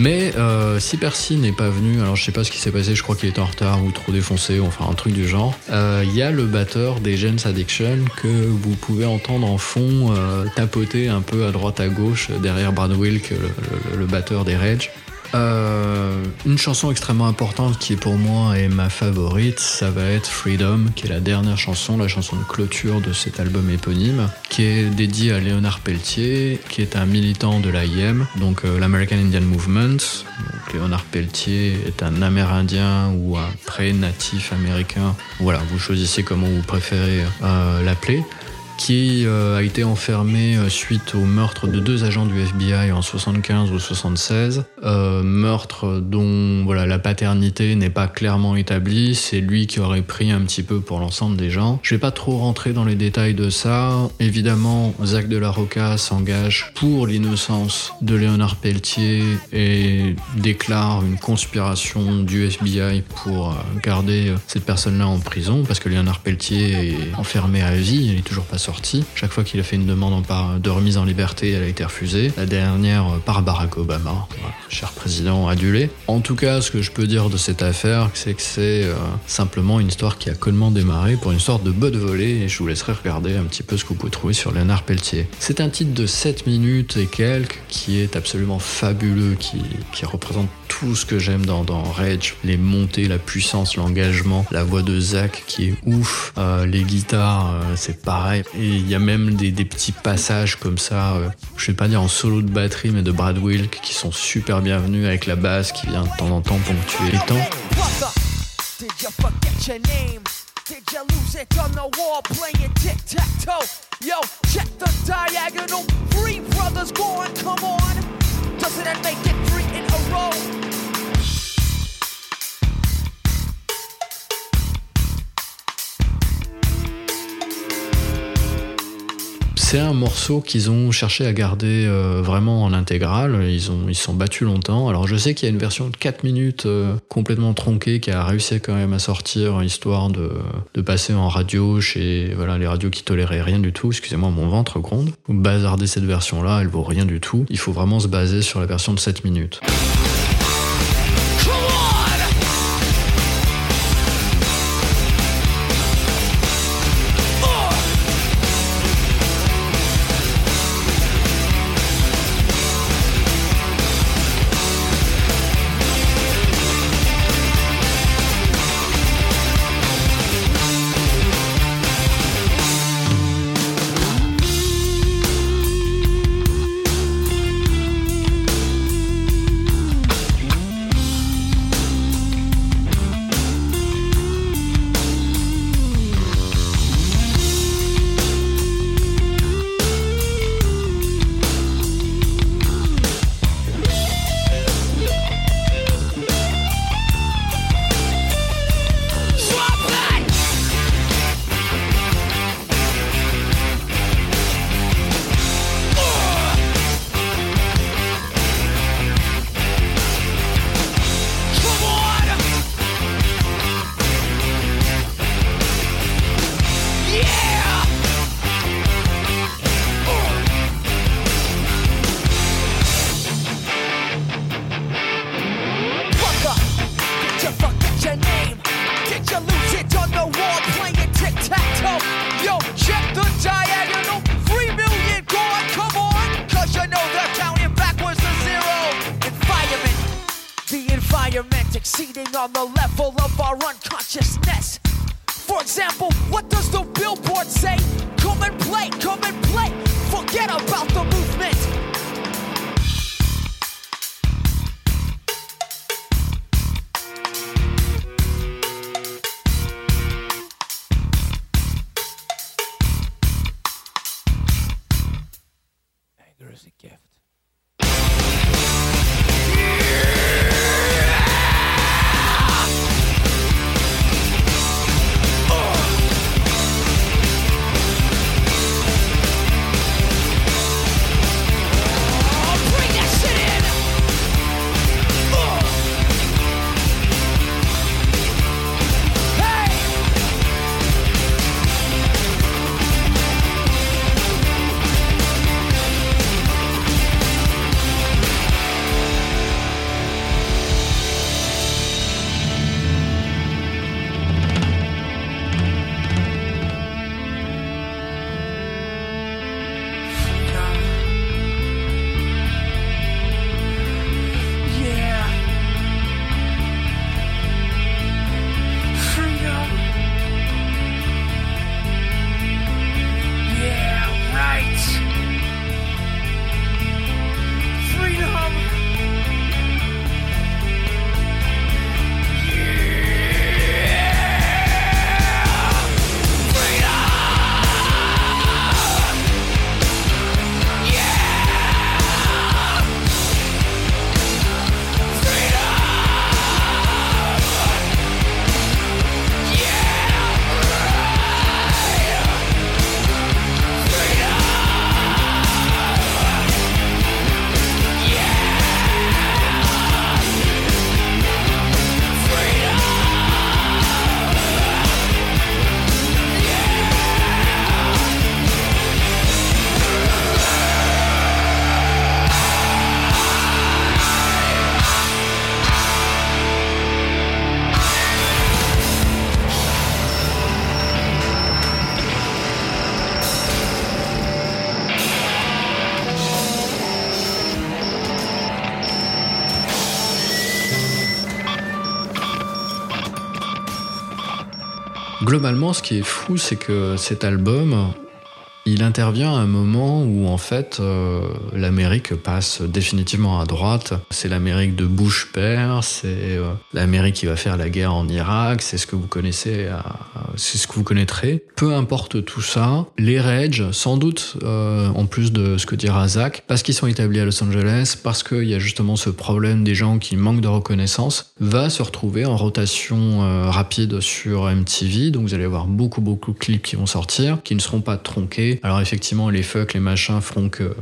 Mais euh, si Percy n'est pas venu, alors je sais pas ce qui s'est passé, je crois qu'il était en retard ou trop défoncé, ou enfin un truc du genre. euh, Il y a le batteur des Gens Addiction que vous pouvez entendre en fond euh, tapoter un peu à droite à gauche derrière Brad Wilk, le, le- le batteur des Rage. Euh, une chanson extrêmement importante qui pour moi est ma favorite, ça va être Freedom, qui est la dernière chanson, la chanson de clôture de cet album éponyme, qui est dédiée à Léonard Pelletier, qui est un militant de l'AIM, donc euh, l'American Indian Movement. Donc, Léonard Pelletier est un Amérindien ou un pré-natif américain. Voilà, vous choisissez comment vous préférez euh, l'appeler qui euh, a été enfermé euh, suite au meurtre de deux agents du FBI en 75 ou 76. Euh, meurtre dont voilà la paternité n'est pas clairement établie. C'est lui qui aurait pris un petit peu pour l'ensemble des gens. Je vais pas trop rentrer dans les détails de ça. Évidemment, Zach de la Roca s'engage pour l'innocence de Léonard Pelletier et déclare une conspiration du FBI pour garder cette personne-là en prison parce que Léonard Pelletier est enfermé à vie, il est toujours pas sorti. Chaque fois qu'il a fait une demande de remise en liberté, elle a été refusée. La dernière euh, par Barack Obama, cher président adulé. En tout cas, ce que je peux dire de cette affaire, c'est que c'est euh, simplement une histoire qui a connement démarré pour une sorte de botte volée et je vous laisserai regarder un petit peu ce que vous pouvez trouver sur Léonard Pelletier. C'est un titre de 7 minutes et quelques qui est absolument fabuleux, qui, qui représente tout ce que j'aime dans, dans Rage, les montées, la puissance, l'engagement, la voix de Zach qui est ouf, euh, les guitares, euh, c'est pareil. Et il y a même des, petits passages comme ça, euh, je vais pas dire en solo de batterie, mais de Brad Wilk qui sont super bienvenus avec la basse qui vient de temps en temps ponctuer les temps. Yo, check the diagonal. Three brothers going, come on. Doesn't that make it three in a row? C'est un morceau qu'ils ont cherché à garder euh, vraiment en intégral. Ils ont ils se sont battus longtemps. Alors je sais qu'il y a une version de 4 minutes euh, complètement tronquée qui a réussi quand même à sortir histoire de, passer en radio chez voilà les radios qui toléraient rien du tout. Excusez-moi, mon ventre gronde. Vous bazardez cette version-là, elle vaut rien du tout. Il faut vraiment se baser sur la version de 7 minutes. Environment exceeding on the level of our unconsciousness. For example, what does the billboard say? Come and play, come and play. Forget about the movement. Globalement, ce qui est fou, c'est que cet album, il intervient à un moment où en fait euh, l'Amérique passe définitivement à droite. C'est l'Amérique de Bush père, c'est euh, l'Amérique qui va faire la guerre en Irak, c'est ce que vous connaissez, euh, c'est ce que vous connaîtrez. Peu importe tout ça, les Rage, sans doute euh, en plus de ce que dira Zach, parce qu'ils sont établis à Los Angeles, parce qu'il y a justement ce problème des gens qui manquent de reconnaissance, va se retrouver en rotation euh, rapide sur MTV. Donc vous allez avoir beaucoup beaucoup de clips qui vont sortir, qui ne seront pas tronqués. Alors effectivement, les fuck, les machins feront que euh,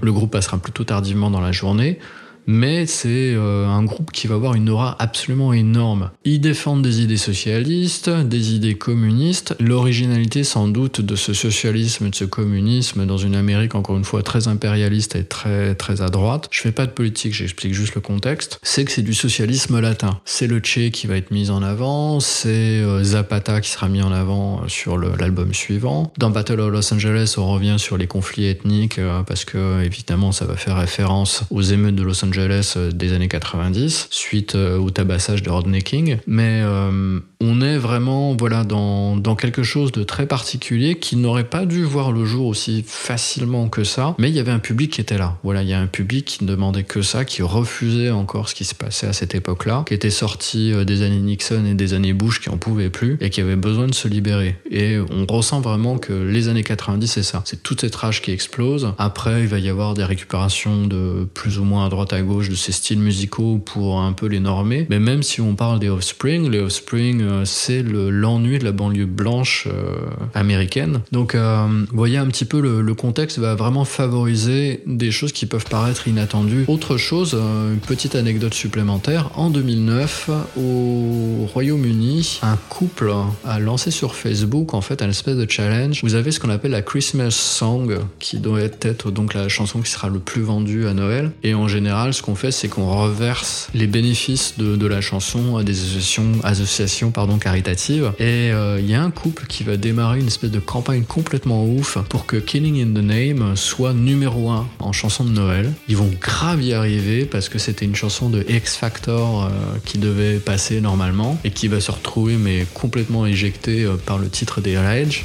le groupe passera plutôt tardivement dans la journée. Mais c'est euh, un groupe qui va avoir une aura absolument énorme. Ils défendent des idées socialistes, des idées communistes. L'originalité sans doute de ce socialisme de ce communisme dans une Amérique encore une fois très impérialiste et très très à droite. Je fais pas de politique, j'explique juste le contexte. C'est que c'est du socialisme latin. C'est le Che qui va être mis en avant, c'est euh, Zapata qui sera mis en avant euh, sur l'album suivant. Dans Battle of Los Angeles, on revient sur les conflits ethniques parce que évidemment ça va faire référence aux émeutes de Los Angeles euh, des années 90 suite euh, au tabassage de Rodney King. Mais euh, on est vraiment voilà dans, dans quelque chose de très particulier qui n'aurait pas dû voir le jour aussi facilement que ça. Mais il y avait un public qui était là. Voilà, il y a un public qui ne demandait que ça, qui refusait encore ce qui se passait à cette époque-là, qui était sorti euh, des années Nixon et des années Bush qui en pouvait plus et qui avait besoin de se libérer. Et on ressent vraiment que les années 90 c'est ça. C'est toute cette rage qui explose. Après, il va y avoir des récupérations de plus ou moins à droite à gauche de ces styles musicaux pour un peu les normer. Mais même si on parle des Offspring, les Offspring euh, c'est le- l'ennui de la banlieue blanche euh, américaine. Donc euh, vous voyez un petit peu le, contexte va vraiment favoriser des choses qui peuvent paraître inattendues. Autre chose, une petite anecdote supplémentaire, en 2009 au Royaume-Uni, un couple a lancé sur Facebook en fait un espèce de challenge. Vous avez ce qu'on appelle la Christmas Song qui doit être donc la chanson qui sera le plus vendue à Noël. Et en général, ce qu'on fait, c'est qu'on reverse les bénéfices de, la chanson à des associations pardon, caritatives. Et euh, il y a un couple qui va démarrer une espèce de campagne complètement ouf pour que Killing in the Name soit numéro 1 en chanson de Noël. Ils vont grave y arriver parce que c'était une chanson de X Factor euh, qui devait passer normalement et qui va se retrouver mais complètement éjectée euh, par le titre des Rage.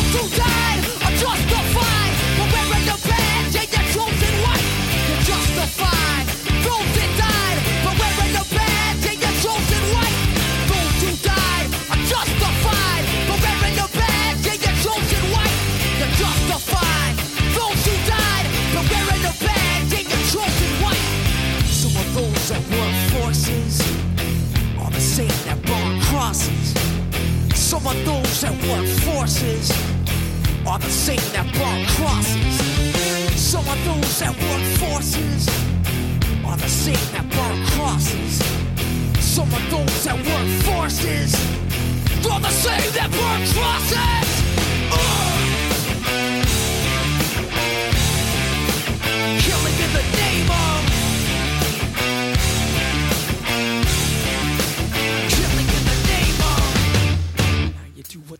You. Those Some of those that work forces are the same that burn crosses. Some of those that work forces are the same that burn crosses. Some of those that work forces are the same that burn crosses. Ugh. Killing in the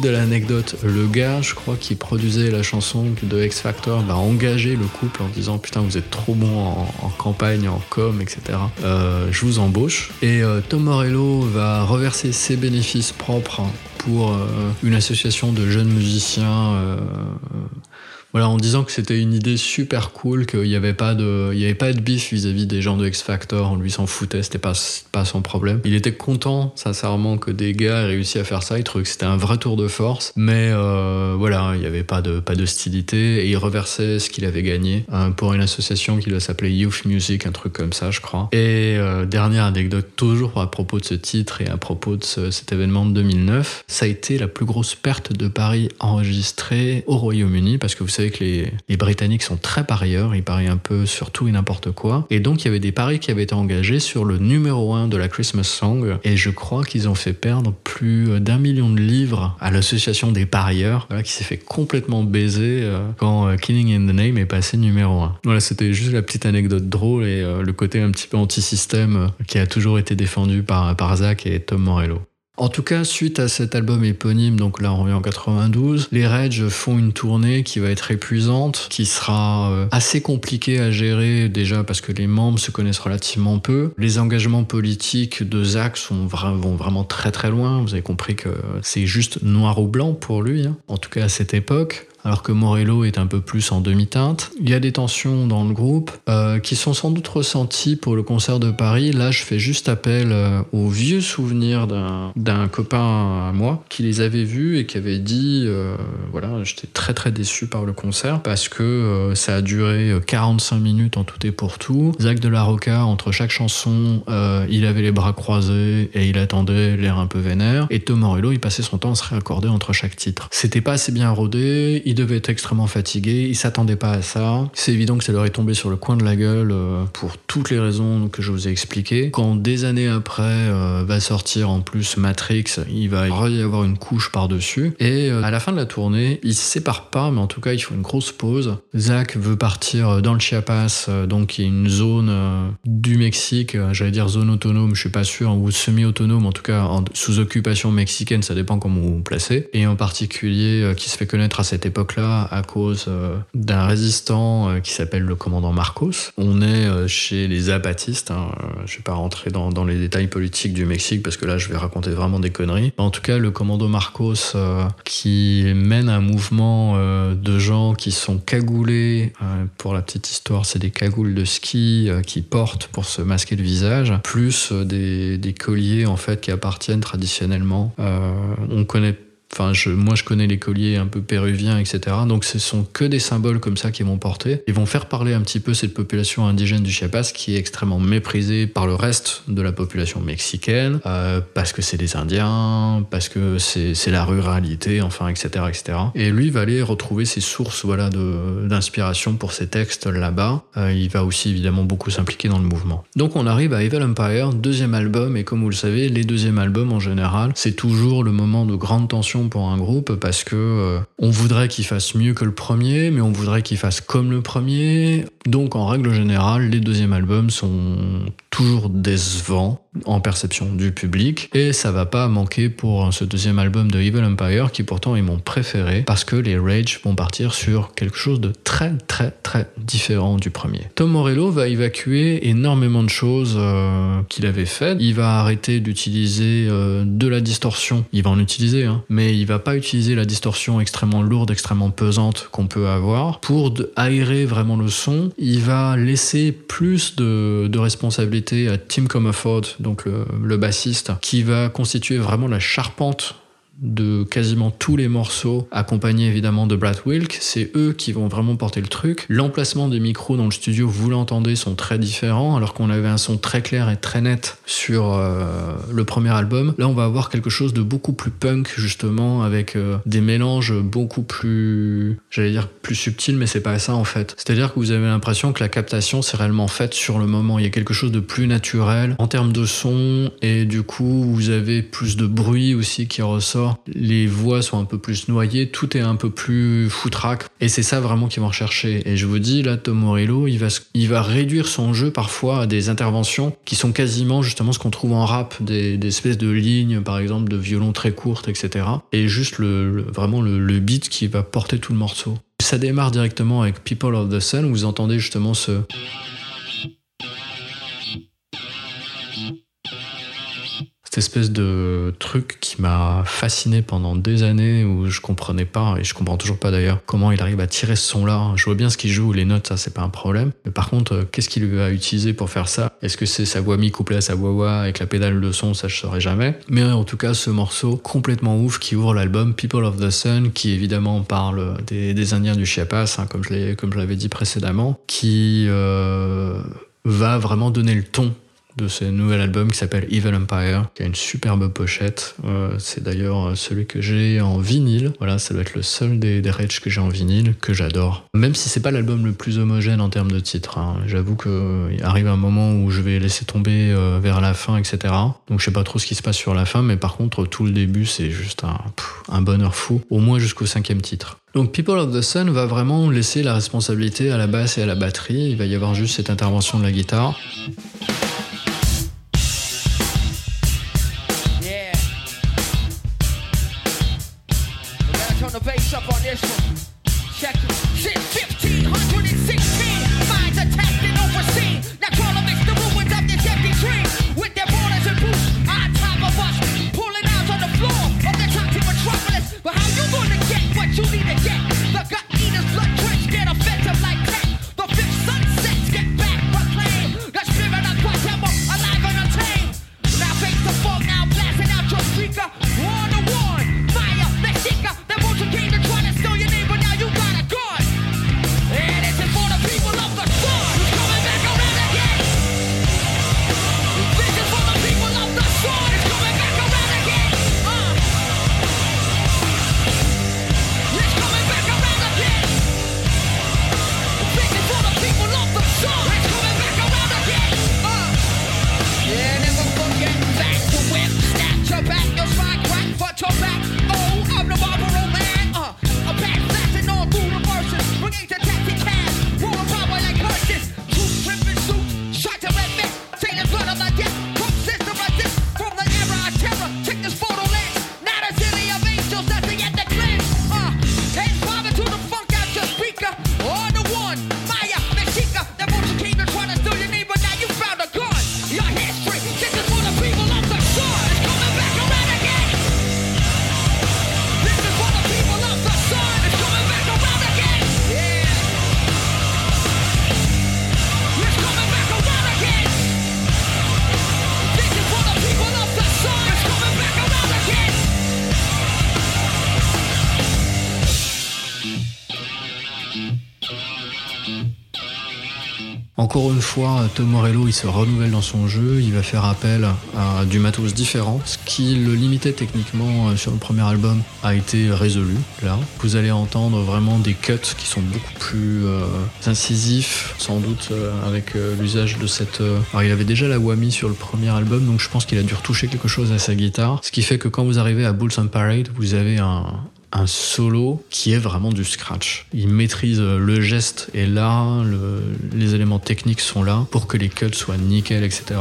de l'anecdote, le gars, je crois, qui produisait la chanson de X Factor, va engager le couple en disant Putain, vous êtes trop bon en, campagne, en com, etc. Euh, je vous embauche. Et euh, Tom Morello va reverser ses bénéfices propres pour euh, une association de jeunes musiciens. Voilà, en disant que c'était une idée super cool, qu'il n'y avait pas de, il y avait pas de bif vis-à-vis des gens de X Factor, on lui s'en foutait, c'était pas, pas son problème. Il était content, sincèrement, que des gars aient réussi à faire ça, il trouvait que c'était un vrai tour de force, mais euh, voilà, il n'y avait pas de, pas d'hostilité, et il reversait ce qu'il avait gagné euh, pour une association qui doit s'appeler Youth Music, un truc comme ça, je crois. Et euh, dernière anecdote, toujours à propos de ce titre et à propos de ce- cet événement de 2009, ça a été la plus grosse perte de paris enregistrée au Royaume-Uni, parce que vous savez que les, Britanniques sont très parieurs, ils parient un peu sur tout et n'importe quoi. Et donc il y avait des paris qui avaient été engagés sur le numéro 1 de la Christmas Song, et je crois qu'ils ont fait perdre plus d'un million de livres à l'association des parieurs, qui s'est fait complètement baiser euh, quand euh, Killing in the Name est passé numéro 1. Voilà, c'était juste la petite anecdote drôle et euh, le côté un petit peu anti-système qui a toujours été défendu par, par Zach et Tom Morello. En tout cas, suite à cet album éponyme, donc là on revient en 92, les Rage font une tournée qui va être épuisante, qui sera euh, assez compliquée à gérer déjà parce que les membres se connaissent relativement peu. Les engagements politiques de Zach vont vraiment très très loin. Vous avez compris que c'est juste noir ou blanc pour lui, hein, en tout cas à cette époque alors que Morello est un peu plus en demi-teinte. Il y a des tensions dans le groupe euh, qui sont sans doute ressenties pour le concert de Paris. Là, je fais juste appel euh, aux vieux souvenirs d'un copain à moi qui les avait vus et qui avait dit euh, voilà, j'étais très très déçu par le concert parce que ça a duré 45 minutes en tout et pour tout. Zach de la Rocca, entre chaque chanson, il avait les bras croisés et il attendait l'air un peu vénère. Et Tom Morello, il passait son temps à se réaccorder entre chaque titre. C'était pas assez bien rodé, il devait être extrêmement fatigué, il s'attendait pas à ça. C'est évident que ça leur est tombé sur le coin de la gueule euh, pour toutes les raisons que je vous ai expliquées. Quand des années après euh, va sortir en plus Matrix, il va y avoir une couche par-dessus. Et euh, à la fin de la tournée, ils se séparent pas, mais en tout cas, ils font une grosse pause. Zach veut partir dans le Chiapas, donc qui est une zone du Mexique, j'allais dire zone autonome, je suis pas sûr, ou semi-autonome, en tout cas sous occupation mexicaine, ça dépend comment vous vous placez. Et en particulier, qui se fait connaître à cette époque-là à cause euh, d'un résistant euh, qui s'appelle le commandant Marcos. On est euh, chez les zapatistes, hein, je vais pas rentrer dans, les détails politiques du Mexique parce que là je vais raconter vraiment des conneries. En tout cas, le commando Marcos qui mène un mouvement de gens qui sont cagoulés, pour la petite histoire, c'est des cagoules de ski qui portent pour se masquer le visage, plus des, colliers en fait qui appartiennent traditionnellement. On connaît Enfin, moi, je connais les colliers un peu péruviens, etc. Donc, ce sont que des symboles comme ça qui vont porter. Ils vont faire parler un petit peu cette population indigène du Chiapas qui est extrêmement méprisée par le reste de la population mexicaine, euh, parce que c'est des Indiens, parce que c'est la ruralité, enfin, etc., etc. Et lui va aller retrouver ses sources, voilà, d'inspiration pour ses textes là-bas. Euh, il va aussi évidemment beaucoup s'impliquer dans le mouvement. Donc, on arrive à Evil Empire, deuxième album, et comme vous le savez, les deuxièmes albums en général, c'est toujours le moment de grande tension pour un groupe parce que euh, on voudrait qu'il fasse mieux que le premier, mais on voudrait qu'il fasse comme le premier. Donc, en règle générale, les deuxièmes albums sont toujours décevants en perception du public et ça va pas manquer pour ce deuxième album de Evil Empire qui pourtant est mon préféré parce que les Rage vont partir sur quelque chose de très très très différent du premier. Tom Morello va évacuer énormément de choses euh, qu'il avait faites. Il va arrêter d'utiliser euh, de la distorsion. Il va en utiliser, hein, mais il va pas utiliser la distorsion extrêmement lourde, extrêmement pesante qu'on peut avoir pour aérer vraiment le son. Il va laisser plus de, de responsabilité à Tim Comerford, donc le, le bassiste, qui va constituer vraiment la charpente de quasiment tous les morceaux, accompagnés évidemment de Brad Wilk. C'est eux qui vont vraiment porter le truc. L'emplacement des micros dans le studio, vous l'entendez, sont très différents, alors qu'on avait un son très clair et très net sur euh, le premier album. Là, on va avoir quelque chose de beaucoup plus punk, justement, avec euh, des mélanges beaucoup plus, j'allais dire, plus subtils, mais c'est pas ça en fait. C'est-à-dire que vous avez l'impression que la captation s'est réellement faite sur le moment. Il y a quelque chose de plus naturel en termes de son, et du coup, vous avez plus de bruit aussi qui ressort. Les voix sont un peu plus noyées, tout est un peu plus foutraque. Et c'est ça vraiment qu'ils vont rechercher. Et je vous dis, là, Tom Morello, il va, il va réduire son jeu parfois à des interventions qui sont quasiment justement ce qu'on trouve en rap, des, espèces de lignes, par exemple, de violon très courtes, etc. Et juste le- vraiment le, le beat qui va porter tout le morceau. Ça démarre directement avec People of the Sun, où vous entendez justement ce, cette espèce de truc qui m'a fasciné pendant des années où je comprenais pas et je comprends toujours pas d'ailleurs comment il arrive à tirer ce son là je vois bien ce qu'il joue les notes ça c'est pas un problème. Mais par contre euh, qu'est-ce qu'il va utiliser pour faire ça? Est-ce que c'est sa voix mi couplée à sa voix wah avec la pédale de son ça je saurais jamais. Mais en tout cas ce morceau complètement ouf qui ouvre l'album People of the Sun qui évidemment parle des, Indiens du Chiapas hein, comme je l'ai comme je l'avais dit précédemment qui euh, va vraiment donner le ton de ce nouvel album qui s'appelle Evil Empire, qui a une superbe pochette. Euh, c'est d'ailleurs euh, celui que j'ai en vinyle. Voilà, ça doit être le seul des, des Rage que j'ai en vinyle, que j'adore. Même si c'est pas l'album le plus homogène en termes de titres. hein. J'avoue qu'il arrive un moment où je vais laisser tomber euh, vers la fin, etc. Donc je sais pas trop ce qui se passe sur la fin, mais par contre, tout le début, c'est juste un, un bonheur fou. Au moins jusqu'au cinquième titre. Donc People of the Sun va vraiment laisser la responsabilité à la basse et à la batterie. Il va y avoir juste cette intervention de la guitare. Tom Morello, il se renouvelle dans son jeu, il va faire appel à du matos différent. Ce qui le limitait techniquement euh, sur le premier album a été résolu. Là, vous allez entendre vraiment des cuts qui sont beaucoup plus euh, incisifs, sans doute euh, avec l'usage de cette. Alors, il avait déjà la whammy sur le premier album, donc je pense qu'il a dû retoucher quelque chose à sa guitare. Ce qui fait que quand vous arrivez à Bulls on Parade, vous avez un, un solo qui est vraiment du scratch. Il maîtrise euh, le geste et là, le- les éléments techniques sont là pour que les cuts soient nickel, etc.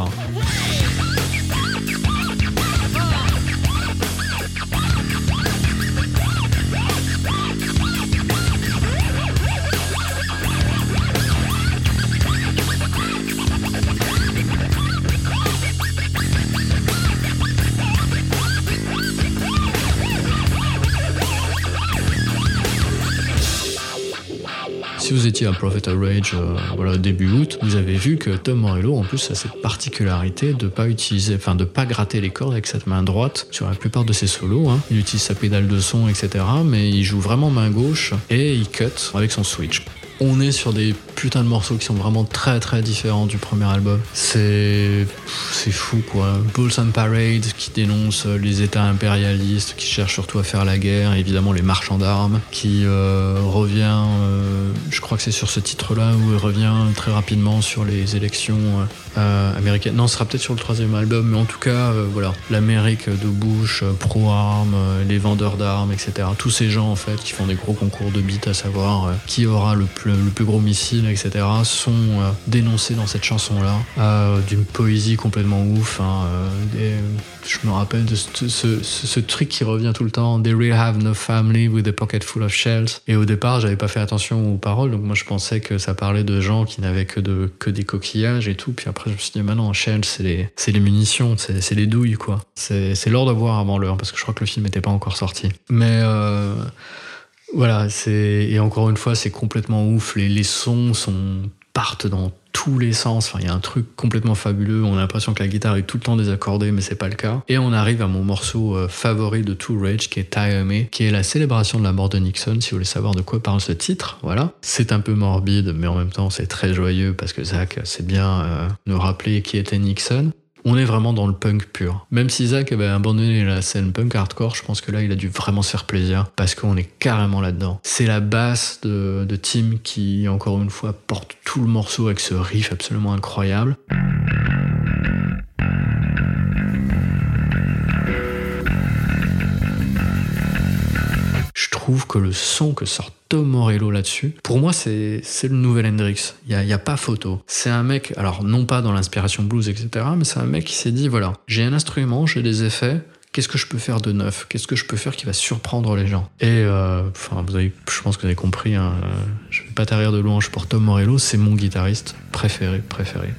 Si vous étiez à Prophet Rage euh, voilà, début août, vous avez vu que Tom Morello, en plus, a cette particularité de pas utiliser, enfin de pas gratter les cordes avec cette main droite sur la plupart de ses solos. hein. Il utilise sa pédale de son, etc. Mais il joue vraiment main gauche et il cut avec son switch. On est sur des putains de morceaux qui sont vraiment très très différents du premier album. C'est c'est fou quoi. Bulls on Parade qui dénonce les États impérialistes, qui cherchent surtout à faire la guerre, évidemment les marchands d'armes, qui euh, revient, euh, je crois que c'est sur ce titre-là où il revient très rapidement sur les élections euh, américaines. Non, ce sera peut-être sur le troisième album, mais en tout cas, voilà, l'Amérique de Bush, pro-armes, les vendeurs d'armes, etc. Tous ces gens en fait qui font des gros concours de beats, à savoir qui aura le plus, le plus gros missile, etc., sont euh, dénoncés dans cette chanson-là, euh, d'une poésie complètement ouf. hein, euh, je me rappelle de ce, truc qui revient tout le temps. They really have no family with a pocket full of shells. Et au départ, j'avais pas fait attention aux paroles, donc moi je pensais que ça parlait de gens qui n'avaient que, de, que des coquillages et tout. Puis après, je me suis dit, maintenant, shells, c'est les, les munitions, c'est les douilles, quoi. C'est c'est l'heure de voir avant l'heure, parce que je crois que le film n'était pas encore sorti. Mais. Voilà, c'est et encore une fois, c'est complètement ouf. Les, les sons sont partent dans tous les sens. Enfin, il y a un truc complètement fabuleux. On a l'impression que la guitare est tout le temps désaccordée, mais c'est pas le cas. Et on arrive à mon morceau euh, favori de Two Rage, qui est Tie Me, qui est la célébration de la mort de Nixon. Si vous voulez savoir de quoi parle ce titre, voilà. C'est un peu morbide, mais en même temps, c'est très joyeux parce que Zach sait bien euh, nous rappeler qui était Nixon. On est vraiment dans le punk pur. Même si Zach avait abandonné la scène punk hardcore, je pense que là, il a dû vraiment se faire plaisir parce qu'on est carrément là-dedans. C'est la basse de, Tim qui, encore une fois, porte tout le morceau avec ce riff absolument incroyable. Je trouve que le son que sort Tom Morello là-dessus, pour moi, c'est le nouvel Hendrix. Il n'y a, y a pas photo. C'est un mec, alors non pas dans l'inspiration blues, etc., mais c'est un mec qui s'est dit voilà, j'ai un instrument, j'ai des effets. Qu'est-ce que je peux faire de neuf? Qu'est-ce que je peux faire qui va surprendre les gens? Et euh, enfin, vous avez, je pense que vous avez compris. hein, je vais pas tarir de louange pour Tom Morello. C'est mon guitariste préféré, préféré.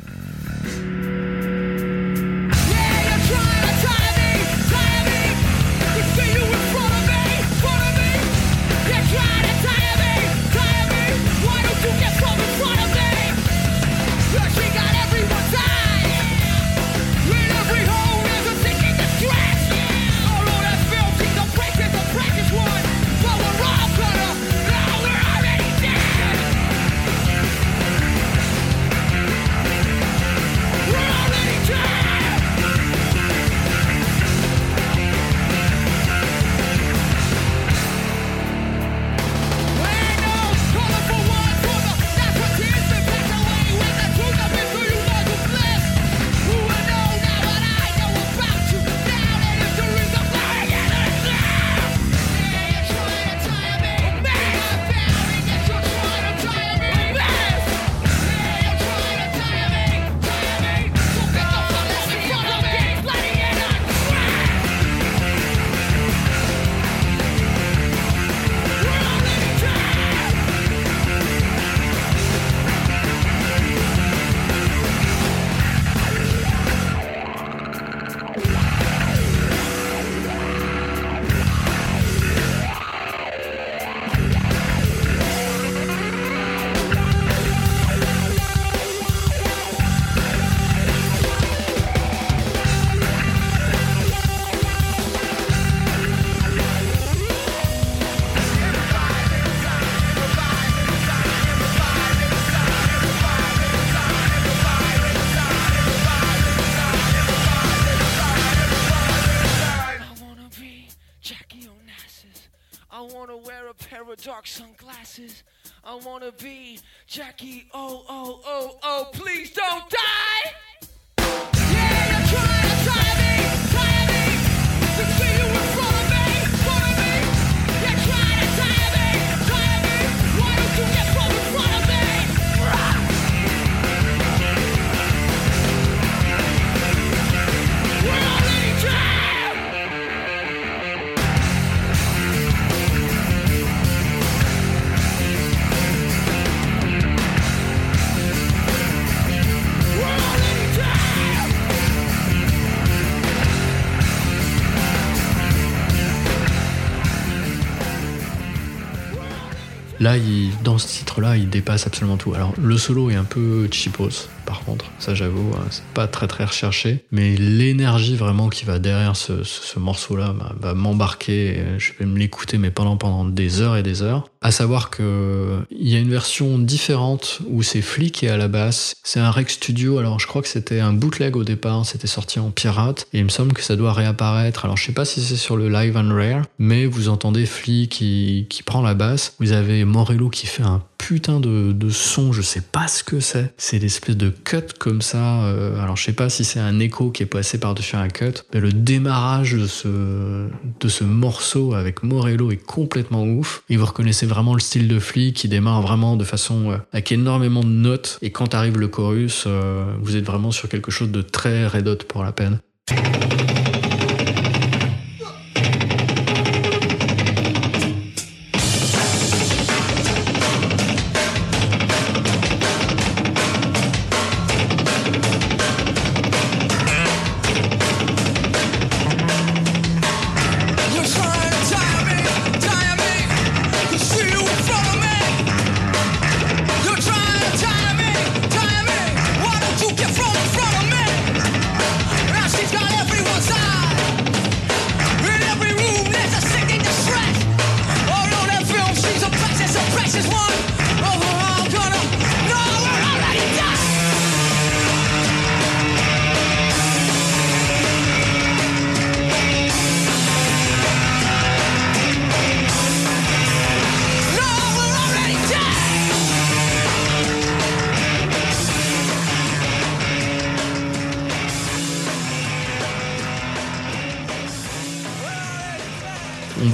Dans ce titre-là, il dépasse absolument tout. Alors, le solo est un peu cheapos, par contre, ça j'avoue, hein, c'est pas très très recherché, mais l'énergie vraiment qui va derrière ce, ce- ce morceau-là va m'embarquer. Je vais me l'écouter, mais pendant pendant des heures et des heures. À savoir que il y a une version différente où c'est Flick qui est à la basse. C'est un Rex Studio. Alors, je crois que c'était un bootleg au départ. C'était sorti en pirate et il me semble que ça doit réapparaître. Alors, je sais pas si c'est sur le Live and Rare, mais vous entendez Flick qui, qui prend la basse. Vous avez Morello qui fait un putain de, de son, je sais pas ce que c'est. C'est l'espèce de cut comme ça. euh, alors je sais pas si c'est un écho qui est passé par-dessus un cut, mais le démarrage de ce, de ce morceau avec Morello est complètement ouf. Et vous reconnaissez vraiment le style de Flick qui démarre vraiment de façon euh, avec énormément de notes. Et quand arrive le chorus, euh, vous êtes vraiment sur quelque chose de très red hot pour la peine.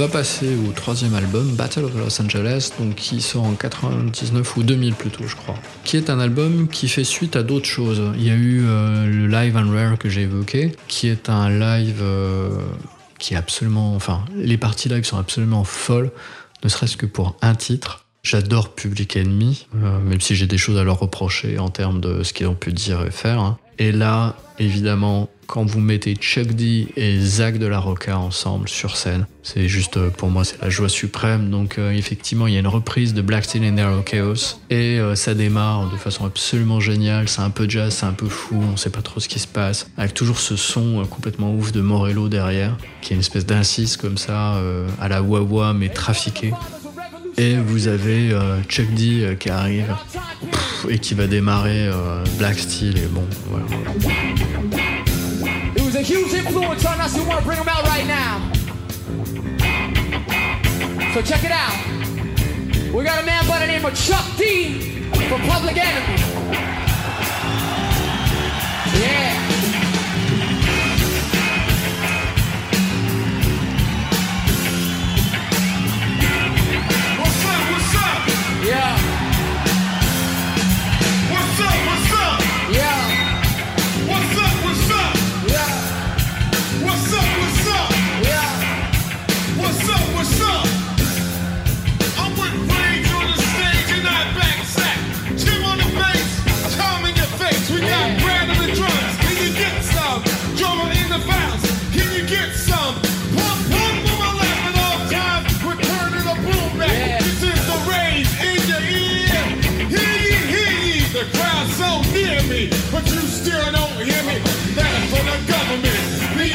Va passer au troisième album, Battle of Los Angeles, donc qui sort en 99 ou 2000 plutôt, je crois. Qui est un album qui fait suite à d'autres choses. Il y a eu euh, le Live and Rare que j'ai évoqué, qui est un live euh, qui est absolument, enfin, les parties live sont absolument folles, ne serait-ce que pour un titre. J'adore Public Enemy, euh, même si j'ai des choses à leur reprocher en termes de ce qu'ils ont pu dire et faire. hein. Et là, évidemment, quand vous mettez Chuck D et Zach de la Rocca ensemble sur scène, c'est juste euh, pour moi c'est la joie suprême. Donc euh, effectivement, il y a une reprise de Black Steel and Narrow Chaos et euh, ça démarre de façon absolument géniale. C'est un peu jazz, c'est un peu fou, on sait pas trop ce qui se passe. Avec toujours ce son euh, complètement ouf de Morello derrière, qui est une espèce d'incise comme ça euh, à la wah mais trafiqué. Et vous avez euh, Chuck D euh, qui arrive et qui va démarrer euh, Black Steel et bon voilà. A huge influence on us. We want to bring them out right now. So check it out. We got a man by the name of Chuck D from Public Enemy. Yeah. But you still don't hear me. That's for the government.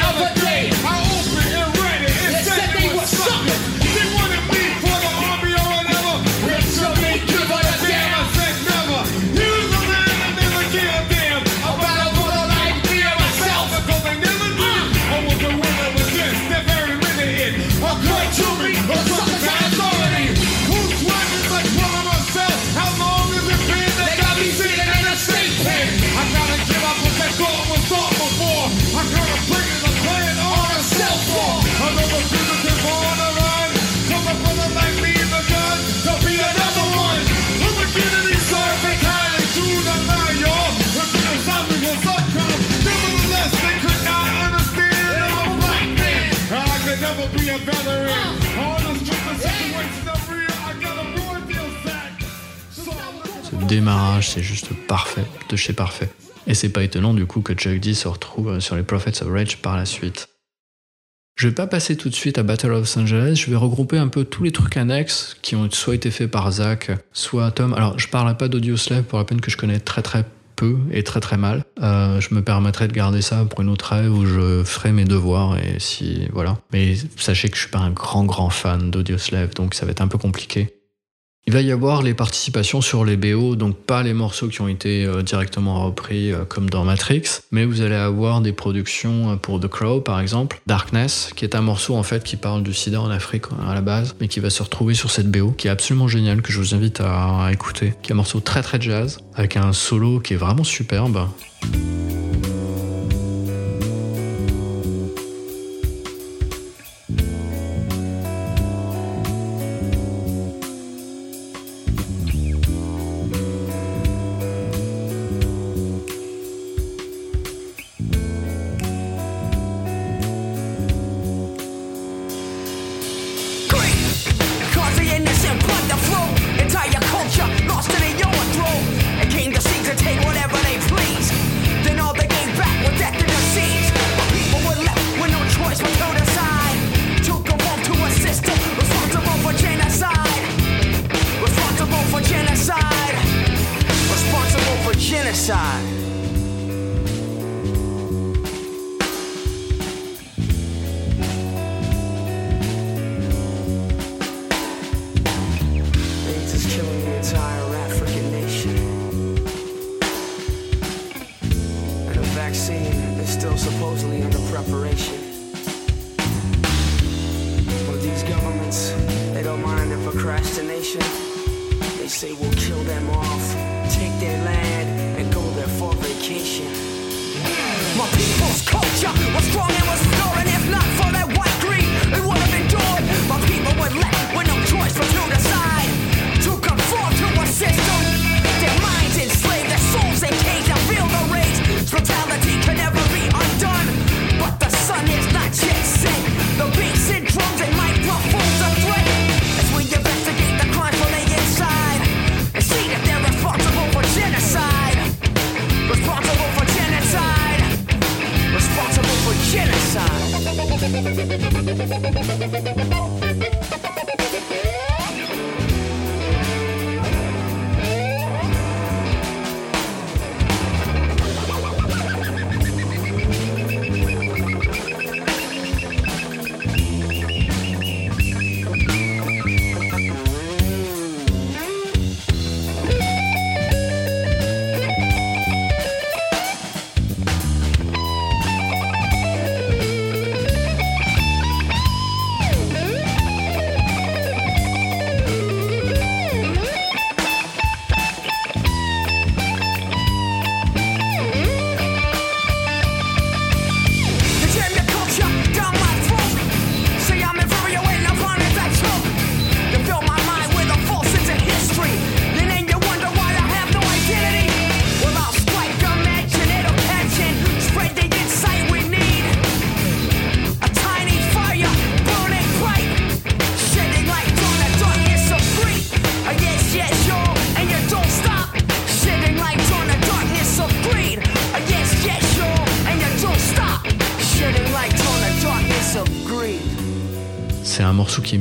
Démarrage, c'est juste parfait, de chez parfait. Et c'est pas étonnant du coup que Chuck D se retrouve euh, sur les Prophets of Rage par la suite. Je vais pas passer tout de suite à Battle of Los Angeles, je vais regrouper un peu tous les trucs annexes qui ont soit été faits par Zach, soit Tom. Alors je parlerai pas d'Audio Slave pour la peine que je connais très très peu et très très mal. Euh, je me permettrai de garder ça pour une autre rêve où je ferai mes devoirs et si voilà. Mais sachez que je suis pas un grand grand fan d'Audio Slave, donc ça va être un peu compliqué. Il va y avoir les participations sur les BO, donc pas les morceaux qui ont été euh, directement repris euh, comme dans Matrix, mais vous allez avoir des productions euh, pour The Crow par exemple, Darkness, qui est un morceau en fait qui parle du sida en Afrique à la base, mais qui va se retrouver sur cette BO, qui est absolument génial, que je vous invite à écouter, qui est un morceau très très jazz, avec un solo qui est vraiment superbe.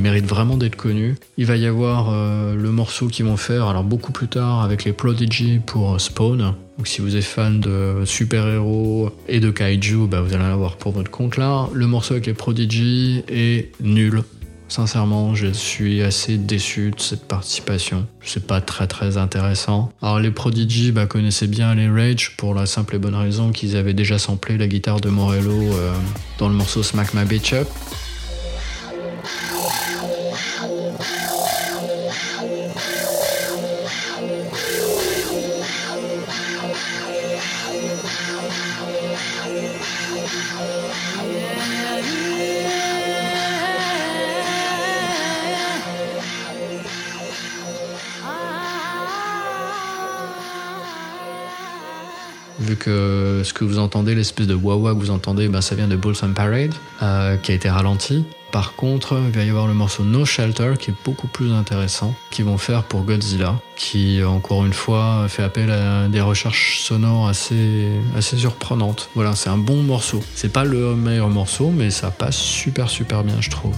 Mérite vraiment d'être connu. Il va y avoir euh, le morceau qu'ils vont faire, alors beaucoup plus tard, avec les Prodigy pour euh, Spawn. Donc si vous êtes fan de super-héros et de kaiju, bah, vous allez en avoir pour votre compte là. Le morceau avec les Prodigy est nul. Sincèrement, je suis assez déçu de cette participation. C'est pas très très intéressant. Alors les Prodigy bah, connaissaient bien les Rage pour la simple et bonne raison qu'ils avaient déjà samplé la guitare de Morello euh, dans le morceau Smack My Bitch Up. Vous entendez, l'espèce de wah-wah que vous entendez, ben, ça vient de Bulls on Parade, euh, qui a été ralenti. Par contre, il va y avoir le morceau No Shelter qui est beaucoup plus intéressant, qu'ils vont faire pour Godzilla, qui encore une fois fait appel à des recherches sonores assez, assez surprenantes. Voilà, c'est un bon morceau. C'est pas le meilleur morceau, mais ça passe super super bien, je trouve.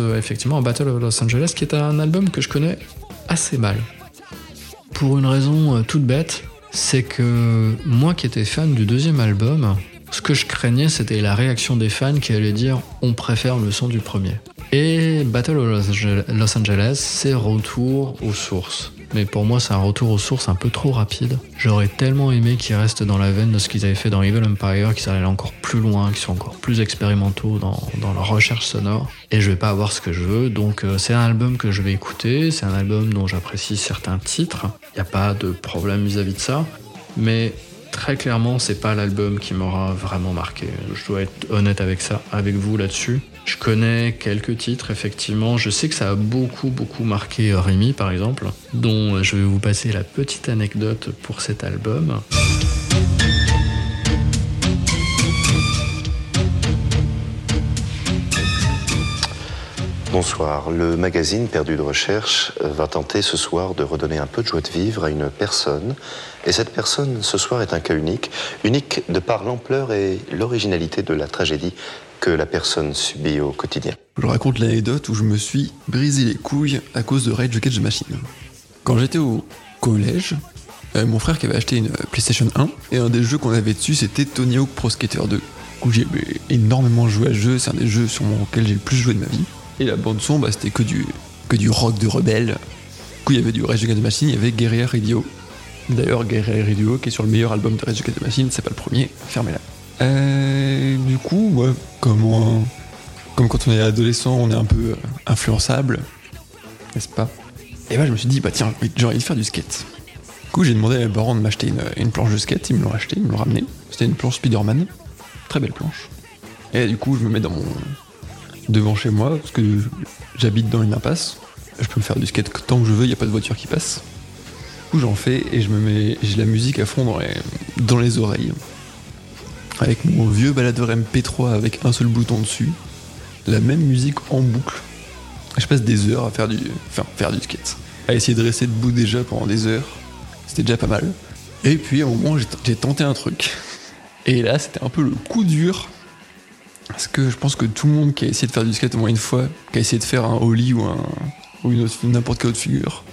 Euh, effectivement à Battle of Los Angeles, qui est un album que je connais assez mal. Pour une raison euh, toute bête, c'est que moi qui étais fan du deuxième album, ce que je craignais c'était la réaction des fans qui allaient dire on préfère le son du premier. Et Battle of Los Angeles, c'est retour aux sources. Mais pour moi, c'est un retour aux sources un peu trop rapide. J'aurais tellement aimé qu'ils restent dans la veine de ce qu'ils avaient fait dans Evil Empire, qu'ils allaient encore plus loin, qu'ils soient encore plus expérimentaux dans, dans leur recherche sonore. Et je vais pas avoir ce que je veux, donc euh, c'est un album que je vais écouter, c'est un album dont j'apprécie certains titres. Il n'y a pas de problème vis-à-vis de ça. Mais très clairement, c'est pas l'album qui m'aura vraiment marqué. Je dois être honnête avec ça, avec vous là-dessus. Je connais quelques titres, effectivement. Je sais que ça a beaucoup, beaucoup marqué Rémi, par exemple, dont je vais vous passer la petite anecdote pour cet album. Bonsoir. Le magazine Perdu de Recherche euh, va tenter ce soir de redonner un peu de joie de vivre à une personne. Et cette personne, ce soir, est un cas unique. Unique de par l'ampleur et l'originalité de la tragédie que la personne subit au quotidien. Je raconte l'anecdote où je me suis brisé les couilles à cause de Rage Against the Machine. Quand j'étais au collège, euh, mon frère qui avait acheté une PlayStation 1, et un des jeux qu'on avait dessus c'était Tony Hawk Pro Skater 2. Du coup j'ai énormément joué à ce jeu, c'est un des jeux sur lequel j'ai le plus joué de ma vie. Et la bande son, bah, c'était que du, que du rock de rebelle. Du coup il y avait du Rage Against the Machine, il y avait Guerrilla Radio. D'ailleurs Guerrilla Radio qui est sur le meilleur album de Rage Against the Machine, c'est pas le premier, fermez-la. Euh, du coup, ouais, comme, on- comme quand on est adolescent, on est un peu euh, influençable, n'est-ce pas? Et bah je me suis dit, bah tiens, j'ai envie de faire du skate. Du coup, j'ai demandé à mes parents de m'acheter une, une planche de skate, ils me l'ont acheté, ils me l'ont ramené. C'était une planche Spider-Man, très belle planche. Et du coup, je me mets dans mon devant chez moi parce que j'habite dans une impasse. Je peux me faire du skate tant que je veux, il n'y a pas de voiture qui passe. Du coup, j'en fais et je me mets, j'ai la musique à fond dans les, dans les oreilles avec mon vieux baladeur MP3 avec un seul bouton dessus, la même musique en boucle. Je passe des heures à faire du, enfin, faire du skate, à essayer de rester debout déjà pendant des heures. C'était déjà pas mal. Et puis à un moment, j'ai j'ai tenté un truc. Et là, c'était un peu le coup dur. Parce que je pense que tout le monde qui a essayé de faire du skate au moins une fois, qui a essayé de faire un ollie ou, un, ou une autre- n'importe quelle autre figure,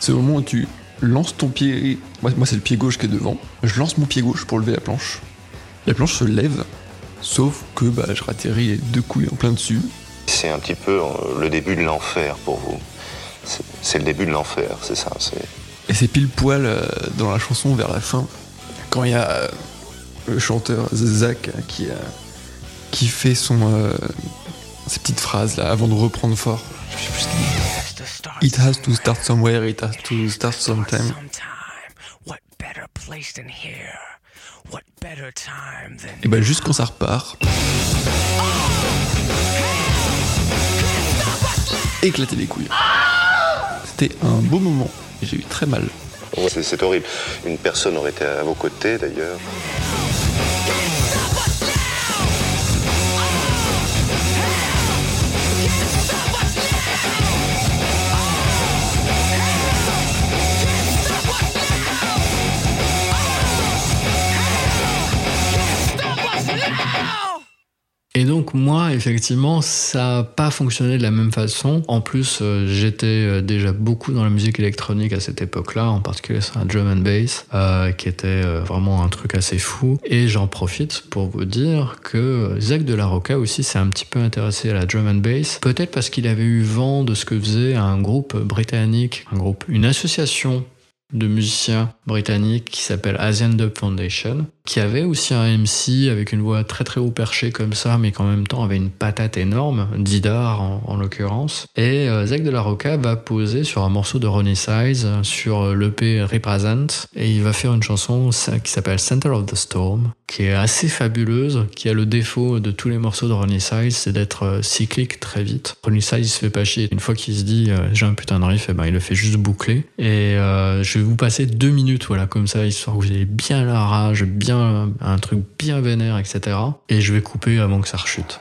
c'est au moment où tu lances ton pied. Moi, moi, c'est le pied gauche qui est devant. Je lance mon pied gauche pour lever la planche. La planche se lève, sauf que bah, je ratterris les deux couilles en plein dessus. C'est un petit peu euh, le début de l'enfer pour vous. C'est- le début de l'enfer, c'est ça. Et c'est pile poil euh, dans la chanson vers la fin, quand il y a euh, le chanteur Zach qui, euh, qui fait son, euh, ses petites phrases là avant de reprendre fort. Je sais plus ce qu'il dit. It has to start somewhere, it has to start sometime. Sometime. What better place than here? What better time than Et bah juste quand ça repart, éclaté les couilles. C'était un beau moment. et J'ai eu très mal. C'est c'est horrible. Une personne aurait été à vos côtés d'ailleurs. Et donc moi, effectivement, ça n'a pas fonctionné de la même façon. En plus, euh, j'étais euh, déjà beaucoup dans la musique électronique à cette époque-là, en particulier sur un drum and bass, euh, qui était vraiment un truc assez fou. Et j'en profite pour vous dire que Zach de la Rocca aussi s'est un petit peu intéressé à la drum and bass, peut-être parce qu'il avait eu vent de ce que faisait un groupe britannique, un groupe, une association de musiciens britanniques qui s'appelle Asian Dub Foundation, qui avait aussi un MC avec une voix très très haut perchée comme ça, mais qui en même temps avait une patate énorme, Didar en, en l'occurrence. Et euh, Zach de la Rocca va poser sur un morceau de Ronnie Size euh, sur l'EP Represent, et il va faire une chanson qui s'appelle Center of the Storm, qui est assez fabuleuse, qui a le défaut de tous les morceaux de Ronnie Size, c'est d'être euh, cyclique très vite. Ronnie Size se fait pas chier. Une fois qu'il se dit euh, j'ai un putain de riff, et ben, il le fait juste boucler. Et euh, je vais vous passer deux minutes, voilà, comme ça, histoire que vous ayez bien la rage, bien un truc bien vénère, etc. Et je vais couper avant que ça rechute.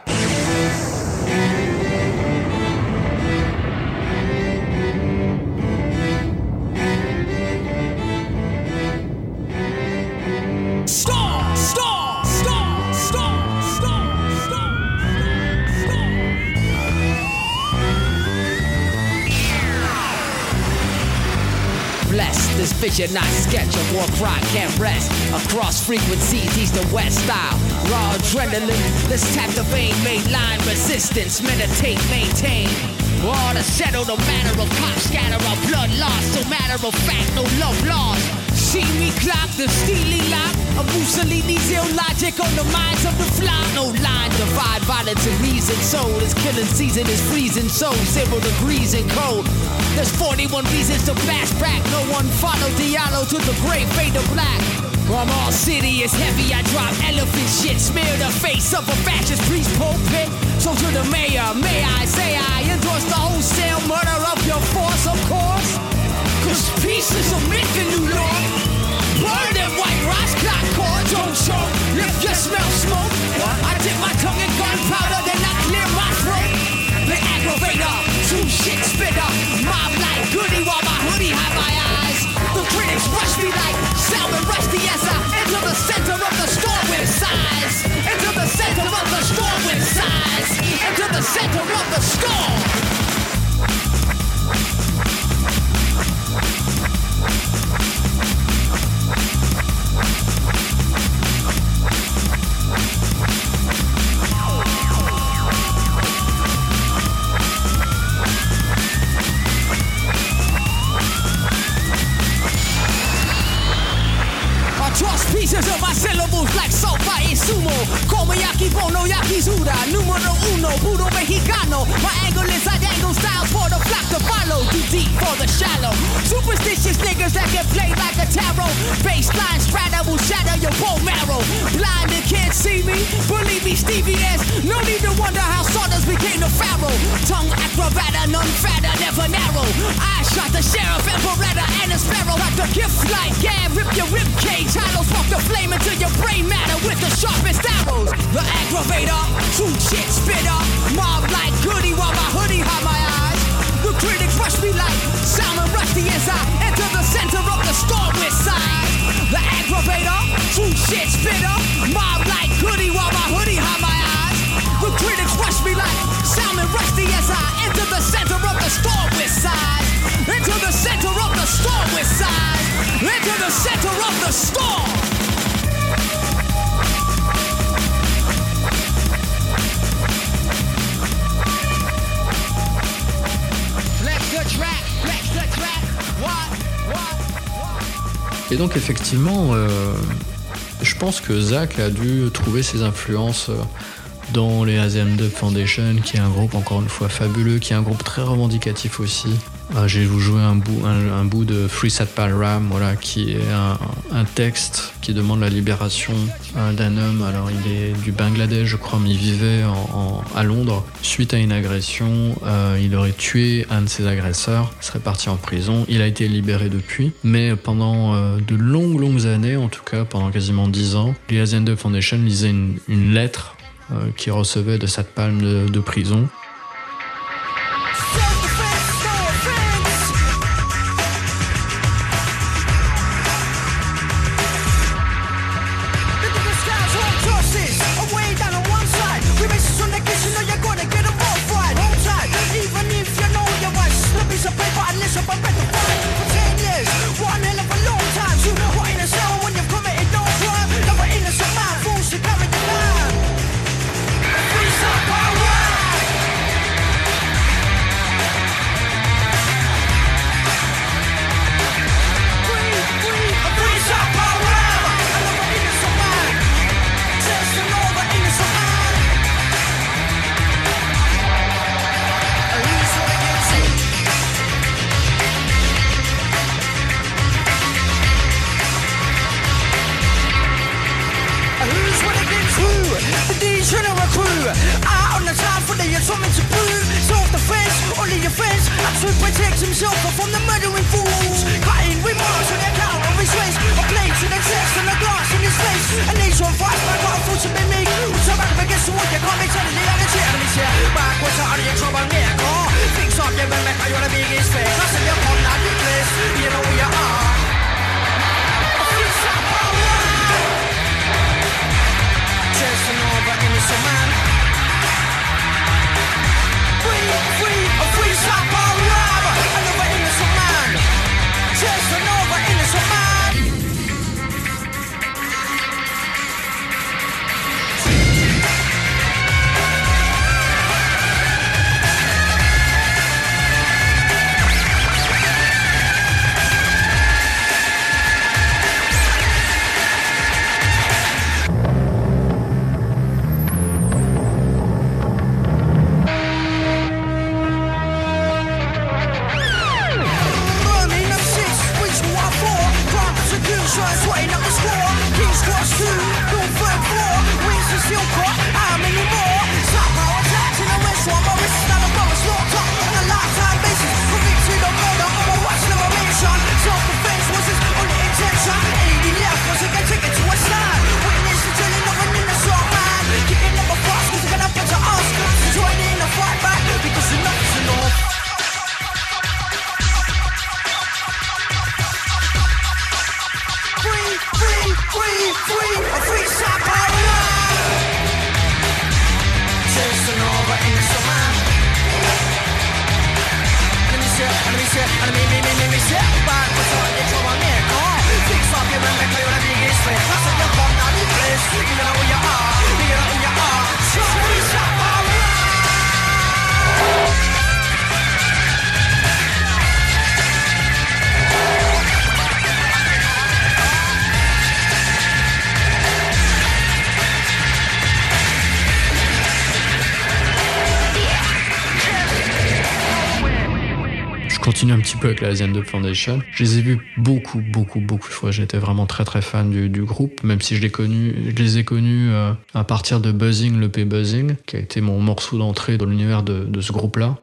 Vision, not sketch. A war cry can't rest. Across frequencies, east and west style. Raw adrenaline, let's tap the vein. Mainline resistance, meditate, maintain. To settle no matter of pop scatter of blood loss. No matter of fact, no love lost. See me clock the steely lock of Mussolini's ill logic on the minds of the flock. No line divide violence and reason. Soul is killing season is freezing. So zero degrees and cold. There's 41 reasons to bash back. No one follow Diallo to the grave fade to black. I'm all city is heavy. I drop elephant shit. Smear the face of a fascist priest pulpit. So to the mayor, may I say I endorse the wholesale murder of your force, of course. Cause peace is a in New York. Burn them white rocks, clock cord, don't choke. If you smell smoke, I dip my tongue in gunpowder, then I clear my throat. The aggravator, two shit spitter. Mob like goody while my hoodie hide my eyes. The critics rush me like salmon rusty as I enter the center of the storm with size. Enter the center of the storm with size. Enter the center of the storm. Of my syllables like sopa y sumo. Como yaki bono yakizura. Numero uno, puro mexicano. My angle is I angle styles for the flock to follow. Too deep for the shallow. Superstitious niggas that can play like tarot. Baseline strata will shatter your bone marrow. Blind and can't see me. Believe me, Stevie S. No need to wonder how sawdust became the pharaoh. Tongue acrobata, none fatter, never narrow. I shot the sheriff, Emperetta, and a sparrow. At the gift like gab, rip your rib cage. Hollows walk the flame into your brain matter with the sharpest arrows. The aggravator, true shit spitter. Mob like goody while my hoodie hide my eyes. Critics rush me like salmon rusty as I enter the center of the storm with size. The aggravator, true shit spitter. Mob like goody while my hoodie hide my eyes. The critics rush me like salmon rusty as I enter the center of the storm with size. Into the center of the storm with size. Into the center of the storm. Et donc effectivement, euh, je pense que Zach a dû trouver ses influences euh, dans les ASM2 Foundation, qui est un groupe encore une fois fabuleux, qui est un groupe très revendicatif aussi. Ah, je vais vous jouer un bout, un, bout de Free Satpal Ram, voilà, qui est un, un texte qui demande la libération euh, d'un homme. Alors, il est du Bangladesh, je crois, mais il vivait en- en- à Londres. Suite à une agression, euh, il aurait tué un de ses agresseurs, il serait parti en prison. Il a été libéré depuis, mais pendant euh, de longues, longues années, en tout cas pendant quasiment 10 ans, les ASN2 Foundation lisait une, une lettre euh, qu'il recevait de palme de, de prison. Un petit peu avec la Asian Foundation. Je les ai vus beaucoup, beaucoup, beaucoup de fois. J'étais vraiment très, très fan du, du groupe, même si je les, connu, je les ai connus euh, à partir de Buzzing, le P Buzzing, qui a été mon morceau d'entrée dans l'univers de, de ce groupe-là.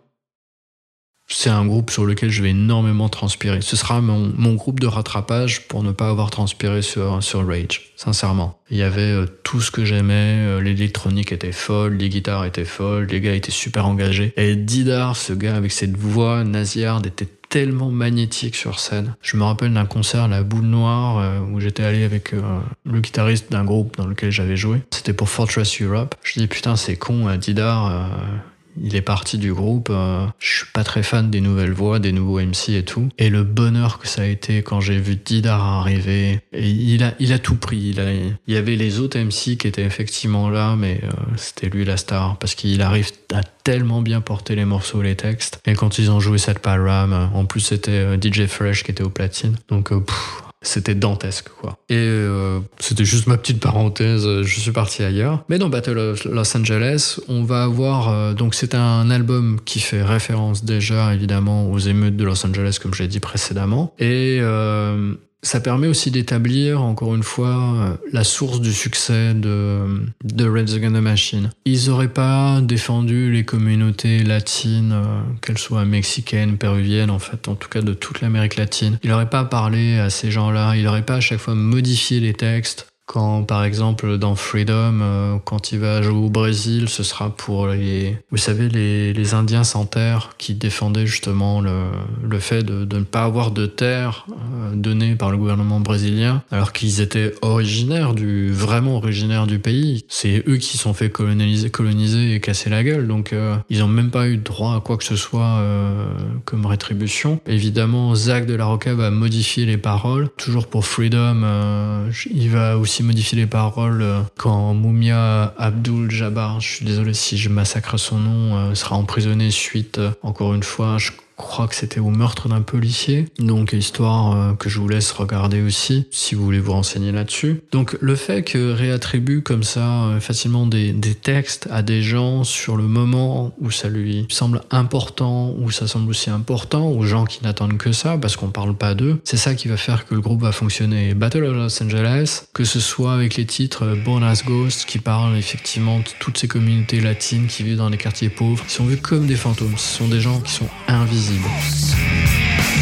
C'est un groupe sur lequel je vais énormément transpirer. Ce sera mon, mon groupe de rattrapage pour ne pas avoir transpiré sur, sur Rage, sincèrement. Il y avait euh, tout ce que j'aimais, euh, l'électronique était folle, les guitares étaient folles, les gars étaient super engagés. Et Didar, ce gars avec cette voix nasillarde, était tellement magnétique sur scène. Je me rappelle d'un concert à la boule noire euh, où j'étais allé avec le guitariste d'un groupe dans lequel j'avais joué. C'était pour Fortress Europe. Je dis putain c'est con, Didar, il est parti du groupe. euh, je suis pas très fan des nouvelles voix, des nouveaux MC et tout. Et le bonheur que ça a été quand j'ai vu Didar arriver. Et il a, il a tout pris. Il, a, il y avait les autres MC qui étaient effectivement là, mais euh, c'était lui la star parce qu'il arrive à tellement bien porter les morceaux, les textes. Et quand ils ont joué cette Palram, en plus c'était euh, DJ Fresh qui était au platine. Donc euh, pff, c'était dantesque, quoi. Et euh, c'était juste ma petite parenthèse, euh, je suis parti ailleurs. Mais dans Battle of Los Angeles, on va avoir. euh, donc, c'est un album qui fait référence déjà, évidemment, aux émeutes de Los Angeles, comme je l'ai dit précédemment. Et. Ça permet aussi d'établir, encore une fois, la source du succès de, de Red Against the Machine. Ils n'auraient pas défendu les communautés latines, euh, qu'elles soient mexicaines, péruviennes, en fait, en tout cas de toute l'Amérique latine. Il n'aurait pas parlé à ces gens-là, il n'aurait pas à chaque fois modifié les textes. Quand, par exemple, dans Freedom, euh, quand il va jouer au Brésil, ce sera pour les, vous savez, les, les Indiens sans terre qui défendaient justement le, le fait de, de ne pas avoir de terre euh, donnée par le gouvernement brésilien, alors qu'ils étaient originaires du, vraiment originaires du pays. C'est eux qui sont fait coloniser, coloniser et casser la gueule, donc euh, ils ont même pas eu droit à quoi que ce soit euh, comme rétribution. Évidemment, Zach de la Roca va modifier les paroles, toujours pour Freedom. euh, il va aussi modifier les paroles euh, quand Mumia Abdul Jabbar, je suis désolé si je massacre son nom, euh, sera emprisonné suite, euh, encore une fois, je crois que c'était au meurtre d'un policier. Donc histoire euh, que je vous laisse regarder aussi si vous voulez vous renseigner là-dessus. Donc le fait que réattribue comme ça euh, facilement des, des textes à des gens sur le moment où ça lui semble important, où ça semble aussi important, aux gens qui n'attendent que ça parce qu'on parle pas d'eux, c'est ça qui va faire que le groupe va fonctionner. Battle of Los Angeles, que ce soit avec les titres euh, Born as Ghost qui parlent effectivement de toutes ces communautés latines qui vivent dans les quartiers pauvres, qui sont vus comme des fantômes. Ce sont des gens qui sont invisibles. invisível.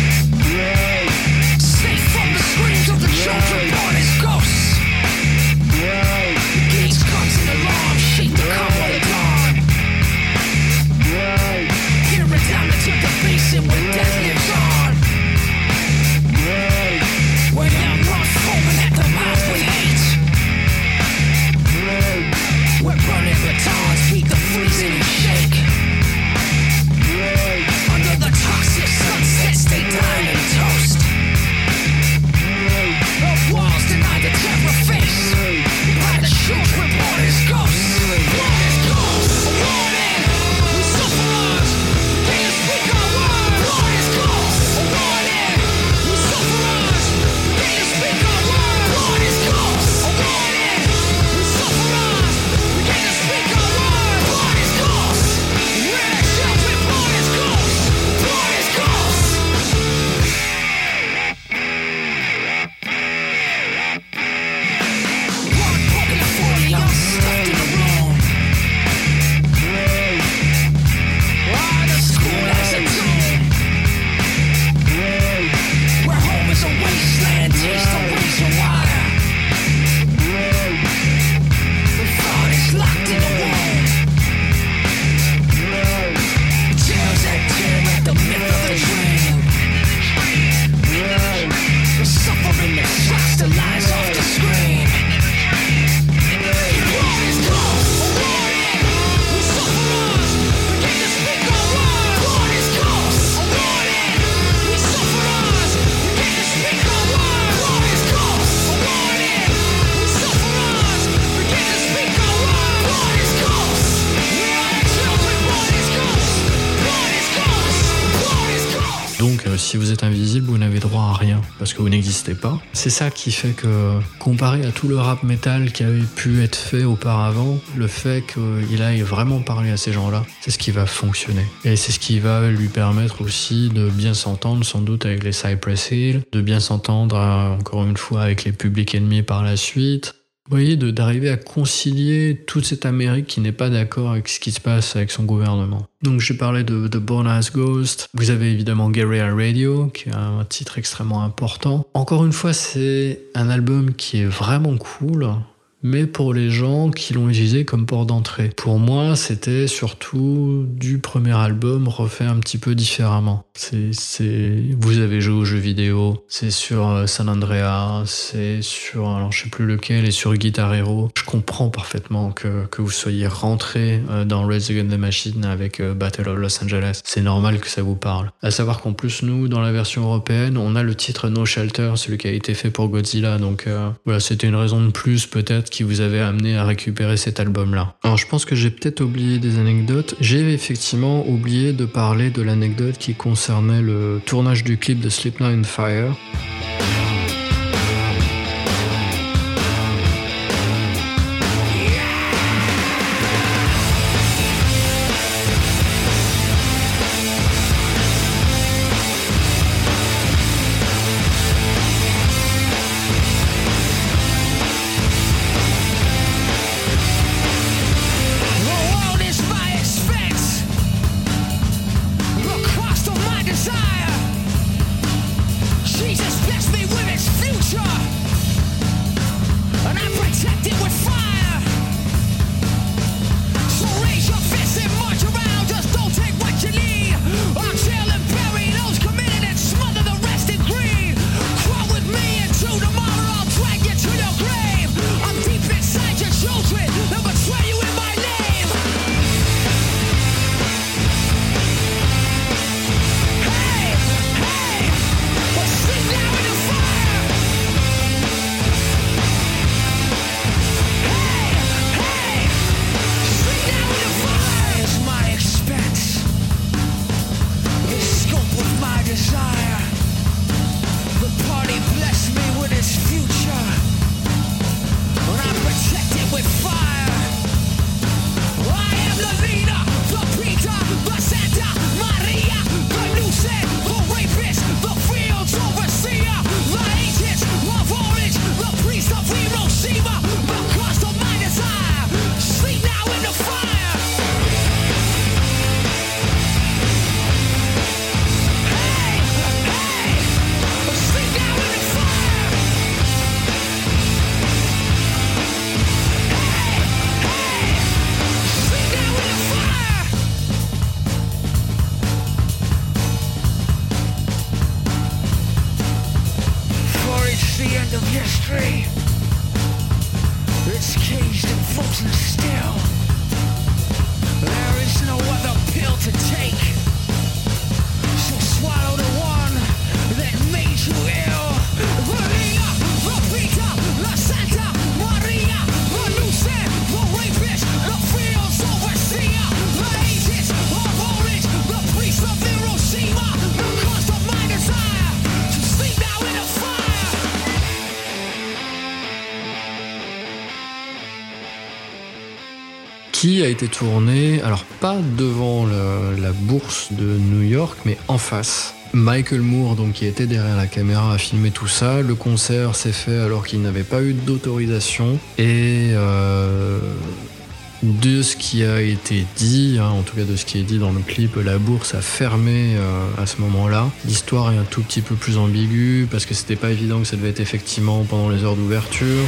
C'est ça qui fait que, comparé à tout le rap metal qui avait pu être fait auparavant, le fait qu'il aille vraiment parler à ces gens-là, c'est ce qui va fonctionner. Et c'est ce qui va lui permettre aussi de bien s'entendre, sans doute, avec les Cypress Hill, de bien s'entendre, euh, encore une fois, avec les publics ennemis par la suite. Vous voyez, d'arriver à concilier toute cette Amérique qui n'est pas d'accord avec ce qui se passe avec son gouvernement. Donc j'ai parlé de, de Born as Ghost. Vous avez évidemment Guerrilla Radio, qui est un titre extrêmement important. Encore une fois, c'est un album qui est vraiment cool, mais pour les gens qui l'ont utilisé comme port d'entrée. Pour moi, c'était surtout du premier album refait un petit peu différemment. C'est, vous avez joué aux jeux vidéo, c'est sur euh, San Andreas, c'est sur, alors je sais plus lequel, et sur Guitar Hero. Je comprends parfaitement que, que vous soyez rentré euh, dans Red Against the Machine avec euh, Battle of Los Angeles. C'est normal que ça vous parle. À savoir qu'en plus, nous, dans la version européenne, on a le titre No Shelter, celui qui a été fait pour Godzilla. Donc euh, voilà, c'était une raison de plus peut-être qui vous avait amené à récupérer cet album-là. Alors je pense que j'ai peut-être oublié des anecdotes. J'ai effectivement oublié de parler de l'anecdote qui concernait le tournage du clip de Slipknot in Fire. A été tourné, alors pas devant la bourse de New York, mais en face. Michael Moore, donc, qui était derrière la caméra, a filmé tout ça. Le concert s'est fait alors qu'il n'avait pas eu d'autorisation. Et euh, de ce qui a été dit, hein, en tout cas de ce qui est dit dans le clip, la bourse a fermé euh, à ce moment-là. L'histoire est un tout petit peu plus ambiguë parce que c'était pas évident que ça devait être effectivement pendant les heures d'ouverture.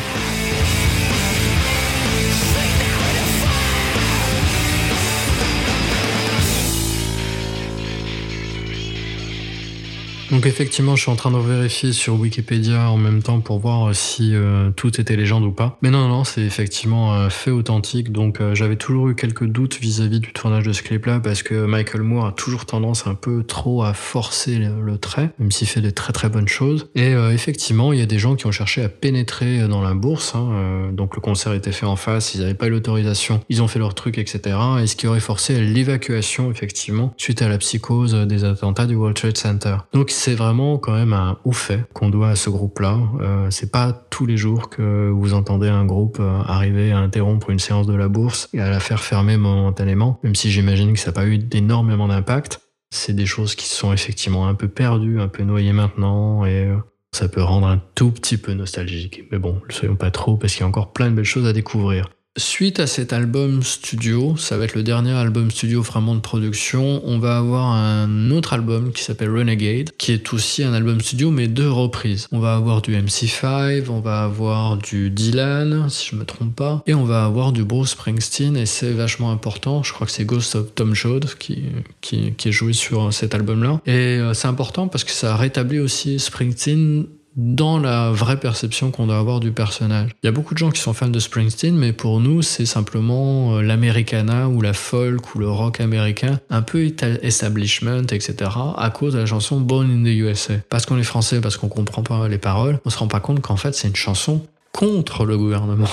Donc effectivement, je suis en train de vérifier sur Wikipédia en même temps pour voir si euh, tout était légende ou pas. Mais non, non, c'est effectivement euh, fait authentique. Donc euh, j'avais toujours eu quelques doutes vis-à-vis du tournage de ce clip-là parce que Michael Moore a toujours tendance un peu trop à forcer le, trait, même s'il fait des très très bonnes choses. Et euh, effectivement, il y a des gens qui ont cherché à pénétrer dans la bourse. hein, euh, donc le concert était fait en face, ils n'avaient pas l'autorisation, ils ont fait leur truc, etc. Et ce qui aurait forcé l'évacuation, effectivement, suite à la psychose des attentats du World Trade Center. Donc c'est vraiment quand même un ouf fait qu'on doit à ce groupe-là. Euh, c'est pas tous les jours que vous entendez un groupe euh, arriver à interrompre une séance de la bourse et à la faire fermer momentanément, même si j'imagine que ça n'a pas eu d'énormément d'impact. C'est des choses qui sont effectivement un peu perdues, un peu noyées maintenant et euh, ça peut rendre un tout petit peu nostalgique. Mais bon, ne soyons pas trop parce qu'il y a encore plein de belles choses à découvrir. Suite à cet album studio, ça va être le dernier album studio vraiment de production, on va avoir un autre album qui s'appelle Renegade, qui est aussi un album studio mais deux reprises. On va avoir du MC5, on va avoir du Dylan, si je me trompe pas, et on va avoir du Bruce Springsteen, et c'est vachement important, je crois que c'est Ghost of Tom Joad qui, qui, qui est joué sur cet album-là. Et euh, c'est important parce que ça rétablit aussi Springsteen dans la vraie perception qu'on doit avoir du personnage. Il y a beaucoup de gens qui sont fans de Springsteen, mais pour nous, c'est simplement euh, l'americana ou la folk ou le rock américain, un peu establishment, etc., à cause de la chanson Born in the USA. Parce qu'on est français, parce qu'on comprend pas les paroles, on se rend pas compte qu'en fait, c'est une chanson contre le gouvernement.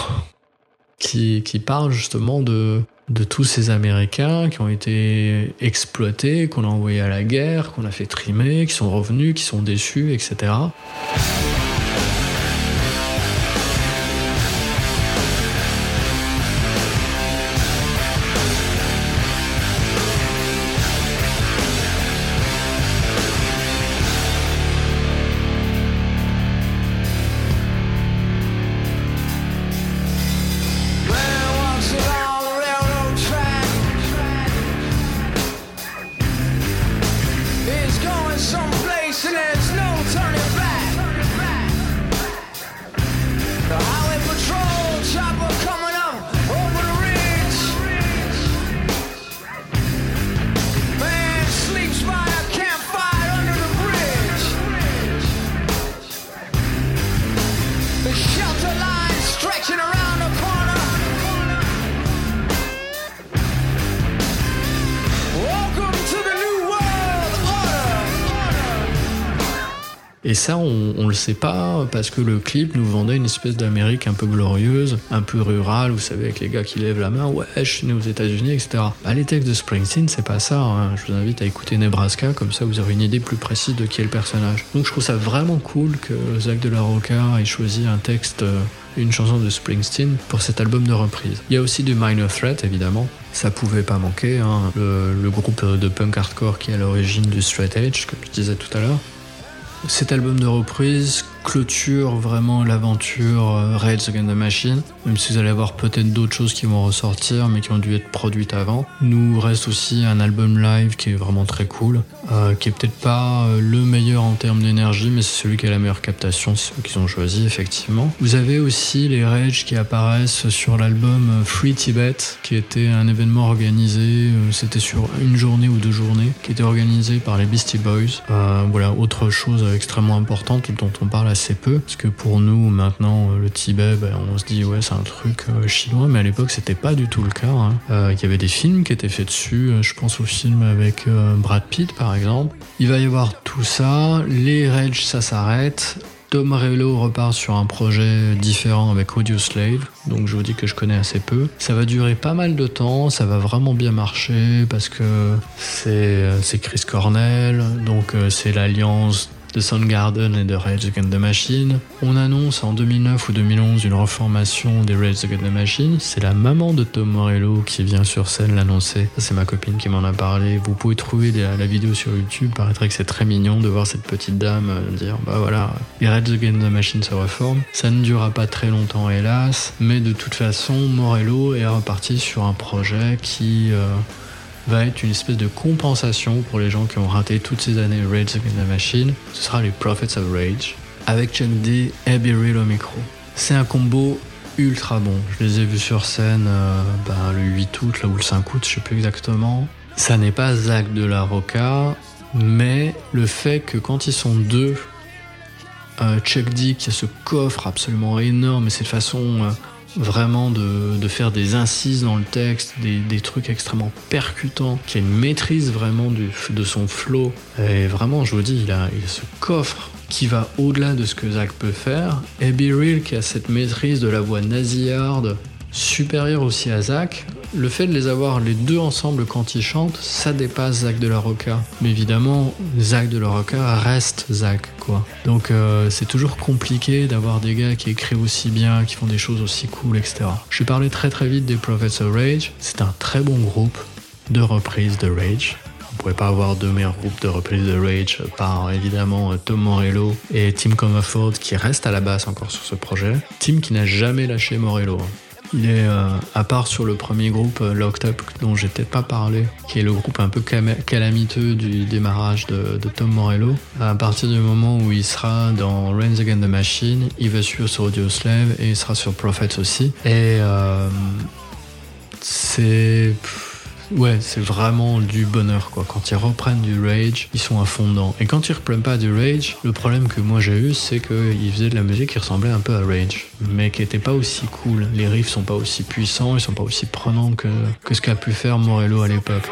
Qui, qui parle justement de, de tous ces Américains qui ont été exploités, qu'on a envoyés à la guerre, qu'on a fait trimer, qui sont revenus, qui sont déçus, etc. Et ça, on, le sait pas parce que le clip nous vendait une espèce d'Amérique un peu glorieuse, un peu rurale, vous savez, avec les gars qui lèvent la main, ouais, je suis né aux États-Unis, etc. Bah, les textes de Springsteen, c'est pas ça. hein. Je vous invite à écouter Nebraska, comme ça vous aurez une idée plus précise de qui est le personnage. Donc je trouve ça vraiment cool que Zach de la Rocca ait choisi un texte. euh, une chanson de Springsteen pour cet album de reprise. Il y a aussi du Minor Threat évidemment, ça pouvait pas manquer, hein. le, le groupe de punk hardcore qui est à l'origine du straight edge, comme je disais tout à l'heure. Cet album de reprise clôture vraiment l'aventure euh, Rage Against the Machine, même si vous allez avoir peut-être d'autres choses qui vont ressortir, mais qui ont dû être produites avant. Nous reste aussi un album live qui est vraiment très cool, euh, qui est peut-être pas euh, le meilleur en termes d'énergie, mais c'est celui qui a la meilleure captation, c'est ceux qu'ils ont choisi effectivement. Vous avez aussi les Rage qui apparaissent sur l'album Free Tibet, qui était un événement organisé, c'était sur une journée ou deux journées, qui était organisé par les Beastie Boys. Voilà, autre chose extrêmement importante dont on parle assez peu, parce que pour nous maintenant euh, le Tibet, ben, on se dit ouais c'est un truc euh, chinois, mais à l'époque c'était pas du tout le cas. hein. Euh, Il y avait des films qui étaient faits dessus, je pense au film avec Brad Pitt par exemple. Il va y avoir tout ça, les Rage ça s'arrête. Tom Morello repart sur un projet différent avec Audio Slave, donc je vous dis que je connais assez peu. Ça va durer pas mal de temps, ça va vraiment bien marcher parce que c'est Chris Cornell, donc c'est l'alliance de Soundgarden et de Rage Against the Machine. On annonce en 2009 ou 2011 une reformation des Rage Against the Machine. C'est la maman de Tom Morello qui vient sur scène l'annoncer. C'est ma copine qui m'en a parlé. Vous pouvez trouver la, la vidéo sur YouTube. Paraîtrait que c'est très mignon de voir cette petite dame euh, dire bah voilà, les Rage Against the Machine se reforment. Ça ne durera pas très longtemps hélas, mais de toute façon Morello est reparti sur un projet qui euh, va être une espèce de compensation pour les gens qui ont raté toutes ces années Rage Against the Machine. Ce sera les Prophets of Rage avec Chuck D et Beryl au micro. C'est un combo ultra bon. Je les ai vus sur scène euh, ben, le 8 août là, ou le 5 août, je sais plus exactement. Ça n'est pas Zach de la Roca, mais le fait que quand ils sont deux, euh, Chuck D qui a ce coffre absolument énorme et cette façon euh, vraiment de, de faire des incises dans le texte, des, des trucs extrêmement percutants, qui a une maîtrise vraiment de son flow. Et vraiment, je vous dis, il a, il a ce coffre qui va au-delà de ce que Zach peut faire. Et Be Real qui a cette maîtrise de la voix nasillarde, supérieure aussi à Zach. Le fait de les avoir les deux ensemble quand ils chantent, ça dépasse Zach de la Roca. Mais évidemment, Zach de la Roca reste Zach, quoi. Donc euh, c'est toujours compliqué d'avoir des gars qui écrivent aussi bien, qui font des choses aussi cool, etc. Je parler très très vite des Prophets Rage. C'est un très bon groupe de reprises de Rage. On pourrait pas avoir deux meilleurs groupes de reprises de Rage par évidemment euh, Tom Morello et Tim Comerford qui reste à la basse encore sur ce projet. Tim qui n'a jamais lâché Morello. hein. Il est, euh, à part sur le premier groupe euh, Locked Up, dont j'ai peut-être pas parlé, qui est le groupe un peu calamiteux du démarrage de, Tom Morello, à partir du moment où il sera dans Rains Against the Machine, il va suivre sur Audio Slave et il sera sur Prophets aussi. Et euh, c'est. Ouais, c'est vraiment du bonheur quoi. Quand ils reprennent du rage, ils sont à fond dedans. Et quand ils reprennent pas du rage, le problème que moi j'ai eu, c'est qu'ils faisaient de la musique qui ressemblait un peu à rage, mais qui était pas aussi cool. Les riffs sont pas aussi puissants, ils sont pas aussi prenants que, que ce qu'a pu faire Morello à l'époque.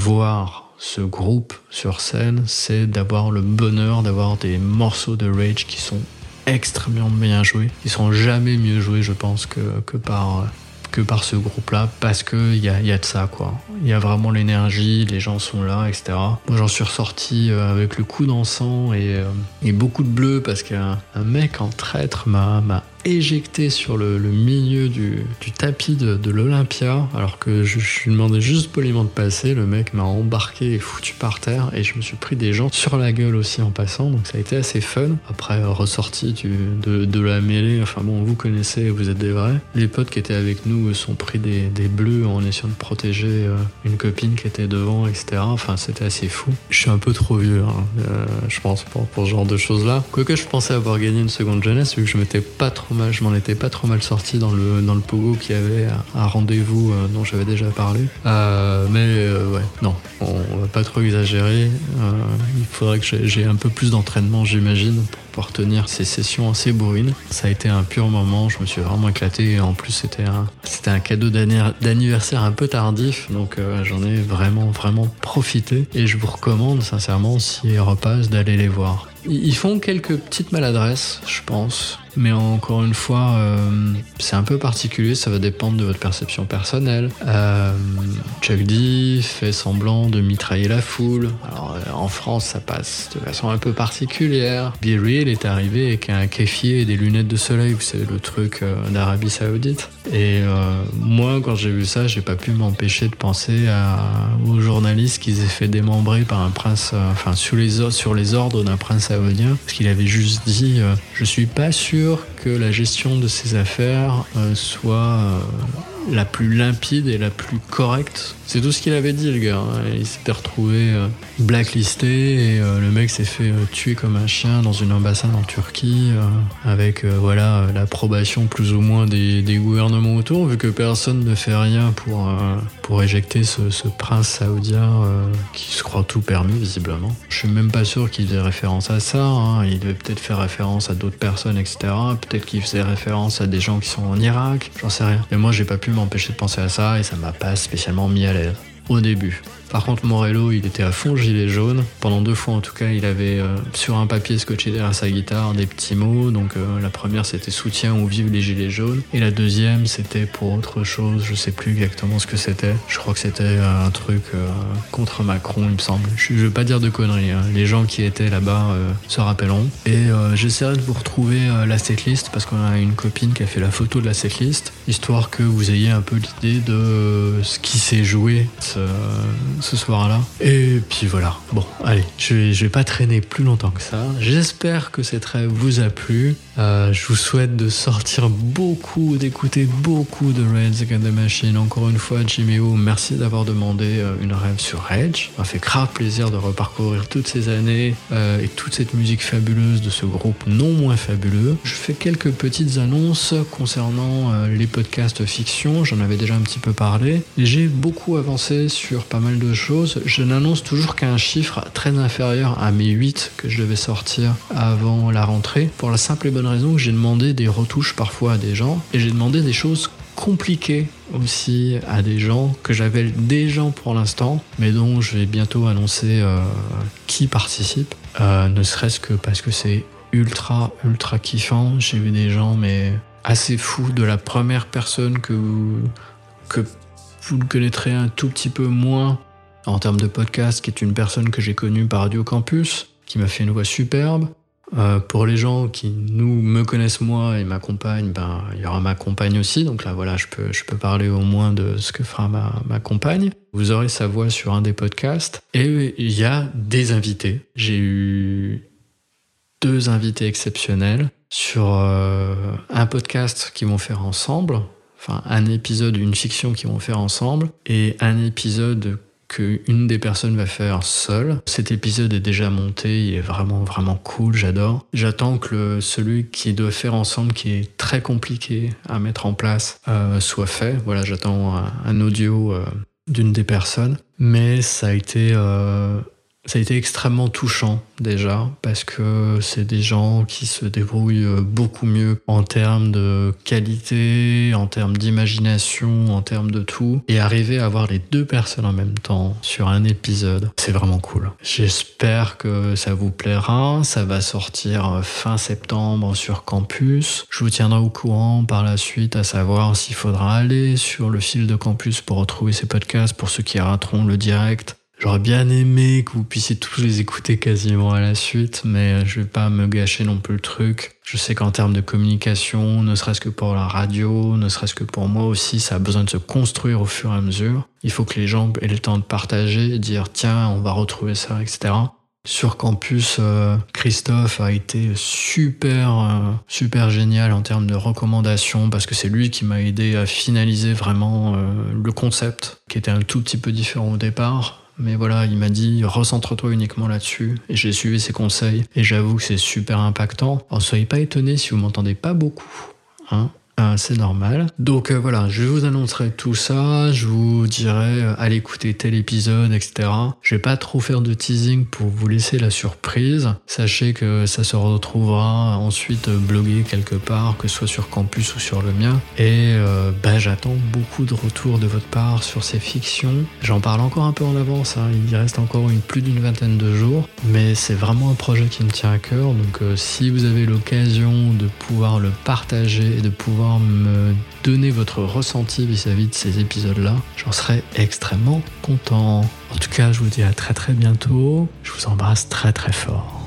Voir ce groupe sur scène, c'est d'avoir le bonheur d'avoir des morceaux de Rage qui sont extrêmement bien joués, qui sont jamais mieux joués, je pense, que, que par que par ce groupe-là, parce que y a, y a de ça, quoi. Il y a vraiment l'énergie, les gens sont là, etc. Moi, j'en suis ressorti euh, avec le coup d'encens et, euh, et beaucoup de bleu, parce qu'un un mec en traître m'a éjecté sur le, le milieu du, du tapis de, de l'Olympia, alors que je, je lui demandais juste poliment de passer. Le mec m'a embarqué et foutu par terre, et je me suis pris des gens sur la gueule aussi en passant, donc ça a été assez fun. Après, ressorti du, de, de la mêlée, enfin bon, vous connaissez, vous êtes des vrais. Les potes qui étaient avec nous sont pris des, des bleus en essayant de protéger euh, une copine qui était devant, etc. Enfin, c'était assez fou. Je suis un peu trop vieux, hein, euh, je pense, pour, pour ce genre de choses-là. Quoique je pensais avoir gagné une seconde jeunesse, vu que je m'étais pas trop mal, je m'en étais pas trop mal sorti dans le, dans le pogo qu'il y avait à rendez-vous euh, dont j'avais déjà parlé. Euh, mais euh, ouais, non, on, va pas trop exagérer. Il faudrait que j'ai- un peu plus d'entraînement, j'imagine, pour pouvoir tenir ces sessions assez bourrines. Ça a été un pur moment, je me suis vraiment éclaté. En plus, c'était un, un cadeau d'anni- d'anniversaire un peu tardif, donc j'en ai vraiment, vraiment profité. Et je vous recommande sincèrement, si ils repassent, d'aller les voir. Ils font quelques petites maladresses, je pense. Mais encore une fois, euh, c'est un peu particulier, ça va dépendre de votre perception personnelle. Euh, Chuck D fait semblant de mitrailler la foule. Alors euh, en France, ça passe de façon un peu particulière. Be Real est arrivé avec un kéfier et des lunettes de soleil, vous savez, le truc d'Arabie Saoudite. Et moi, quand j'ai vu ça, j'ai pas pu m'empêcher de penser aux journalistes qui s'est fait démembrer par un prince, enfin or- sur les ordres d'un prince saoudien, parce qu'il avait juste dit Je suis pas sûr que la gestion de ces affaires euh, soit euh, la plus limpide et la plus correcte. C'est tout ce qu'il avait dit, le gars. hein. Il s'était retrouvé euh, blacklisté et euh, le mec s'est fait euh, tuer comme un chien dans une ambassade en Turquie avec voilà l'approbation plus ou moins des, gouvernements autour, vu que personne ne fait rien pour, pour éjecter ce, ce prince saoudien qui se croit tout permis, visiblement. Je suis même pas sûr qu'il faisait référence à ça. hein. Il devait peut-être faire référence à d'autres personnes, etc. Peut-être qu'il faisait référence à des gens qui sont en Irak. J'en sais rien. Mais moi, j'ai pas pu m'empêcher de penser à ça et ça m'a pas spécialement mis à l'aise au début. Par contre, Morello, il était à fond gilet jaune. Pendant deux fois, en tout cas, il avait euh, sur un papier scotché derrière sa guitare des petits mots. Donc, euh, la première, c'était soutien ou vive les gilets jaunes. Et la deuxième, c'était pour autre chose. Je sais plus exactement ce que c'était. Je crois que c'était euh, un truc euh, contre Macron, il me semble. Je, veux pas dire de conneries. hein. Les gens qui étaient là-bas euh, se rappelleront. Et j'essaierai de vous retrouver la setlist parce qu'on a une copine qui a fait la photo de la setlist, histoire que vous ayez un peu l'idée de ce qui s'est joué ce soir-là. Et puis voilà. Bon, allez, je vais, vais pas traîner plus longtemps que ça. J'espère que cette rêve vous a plu. Euh, je vous souhaite de sortir beaucoup, d'écouter beaucoup de Rage Against the Machine. Encore une fois, Jiméo, merci d'avoir demandé euh, une rêve sur Rage. Ça fait grave plaisir de reparcourir toutes ces années euh, et toute cette musique fabuleuse de ce groupe non moins fabuleux. Je fais quelques petites annonces concernant les podcasts fiction. J'en avais déjà un petit peu parlé. J'ai beaucoup avancé sur pas mal de choses. Je n'annonce toujours qu'un chiffre très inférieur à mes 8 que je devais sortir avant la rentrée. Pour la simple et bonne raison que j'ai demandé des retouches parfois à des gens et j'ai demandé des choses compliquées aussi à des gens que j'avais des gens pour l'instant, mais dont je vais bientôt annoncer euh, qui participe. Euh, ne serait-ce que parce que c'est ultra ultra kiffant. J'ai vu des gens mais assez fous de la première personne que vous, que vous le connaîtrez un tout petit peu moins en termes de podcast, qui est une personne que j'ai connue par Radio Campus, qui m'a fait une voix superbe. Euh, pour les gens qui nous me connaissent moi et ma compagne, ben il y aura ma compagne aussi. Donc là voilà, je peux je peux parler au moins de ce que fera ma ma compagne. Vous aurez sa voix sur un des podcasts et il y a des invités. J'ai eu deux invités exceptionnels sur euh, un podcast qu'ils vont faire ensemble, enfin un épisode, une fiction qu'ils vont faire ensemble, et un épisode que une des personnes va faire seule. Cet épisode est déjà monté, il est vraiment vraiment cool, j'adore. J'attends que celui qui doit faire ensemble, qui est très compliqué à mettre en place, euh, soit fait. Voilà, j'attends un, un audio euh, d'une des personnes. Mais ça a été euh, Ça a été extrêmement touchant déjà parce que c'est des gens qui se débrouillent euh, beaucoup mieux en termes de qualité, en termes d'imagination, en termes de tout. Et arriver à avoir les deux personnes en même temps sur un épisode, c'est vraiment cool. J'espère que ça vous plaira. Ça va sortir euh, fin septembre sur campus. Je vous tiendrai au courant par la suite à savoir s'il faudra aller sur le fil de campus pour retrouver ces podcasts pour ceux qui rateront le direct. J'aurais bien aimé que vous puissiez tous les écouter quasiment à la suite, mais je vais pas me gâcher non plus le truc. Je sais qu'en termes de communication, ne serait-ce que pour la radio, ne serait-ce que pour moi aussi, ça a besoin de se construire au fur et à mesure. Il faut que les gens aient le temps de partager, dire tiens, on va retrouver ça, etc. Sur campus, euh, Christophe a été super, euh, super génial en termes de recommandations parce que c'est lui qui m'a aidé à finaliser vraiment euh, le concept, qui était un tout petit peu différent au départ. Mais voilà, il m'a dit recentre-toi uniquement là-dessus. Et j'ai suivi ses conseils. Et j'avoue que c'est super impactant. Alors soyez pas étonnés si vous m'entendez pas beaucoup. Hein Euh, c'est normal. Donc euh, voilà, je vous annoncerai tout ça, je vous dirai euh, allez écouter tel épisode, etc. Je vais pas trop faire de teasing pour vous laisser la surprise. Sachez que ça se retrouvera ensuite euh, blogué quelque part, que ce soit sur campus ou sur le mien. Et euh, bah, j'attends beaucoup de retours de votre part sur ces fictions. J'en parle encore un peu en avance, hein. il reste encore plus d'une vingtaine de jours, mais c'est vraiment un projet qui me tient à cœur. Donc si vous avez l'occasion de pouvoir le partager et de pouvoir me donner votre ressenti vis-à-vis de ces épisodes-là, j'en serais extrêmement content. En tout cas, je vous dis à très très bientôt. Je vous embrasse très très fort.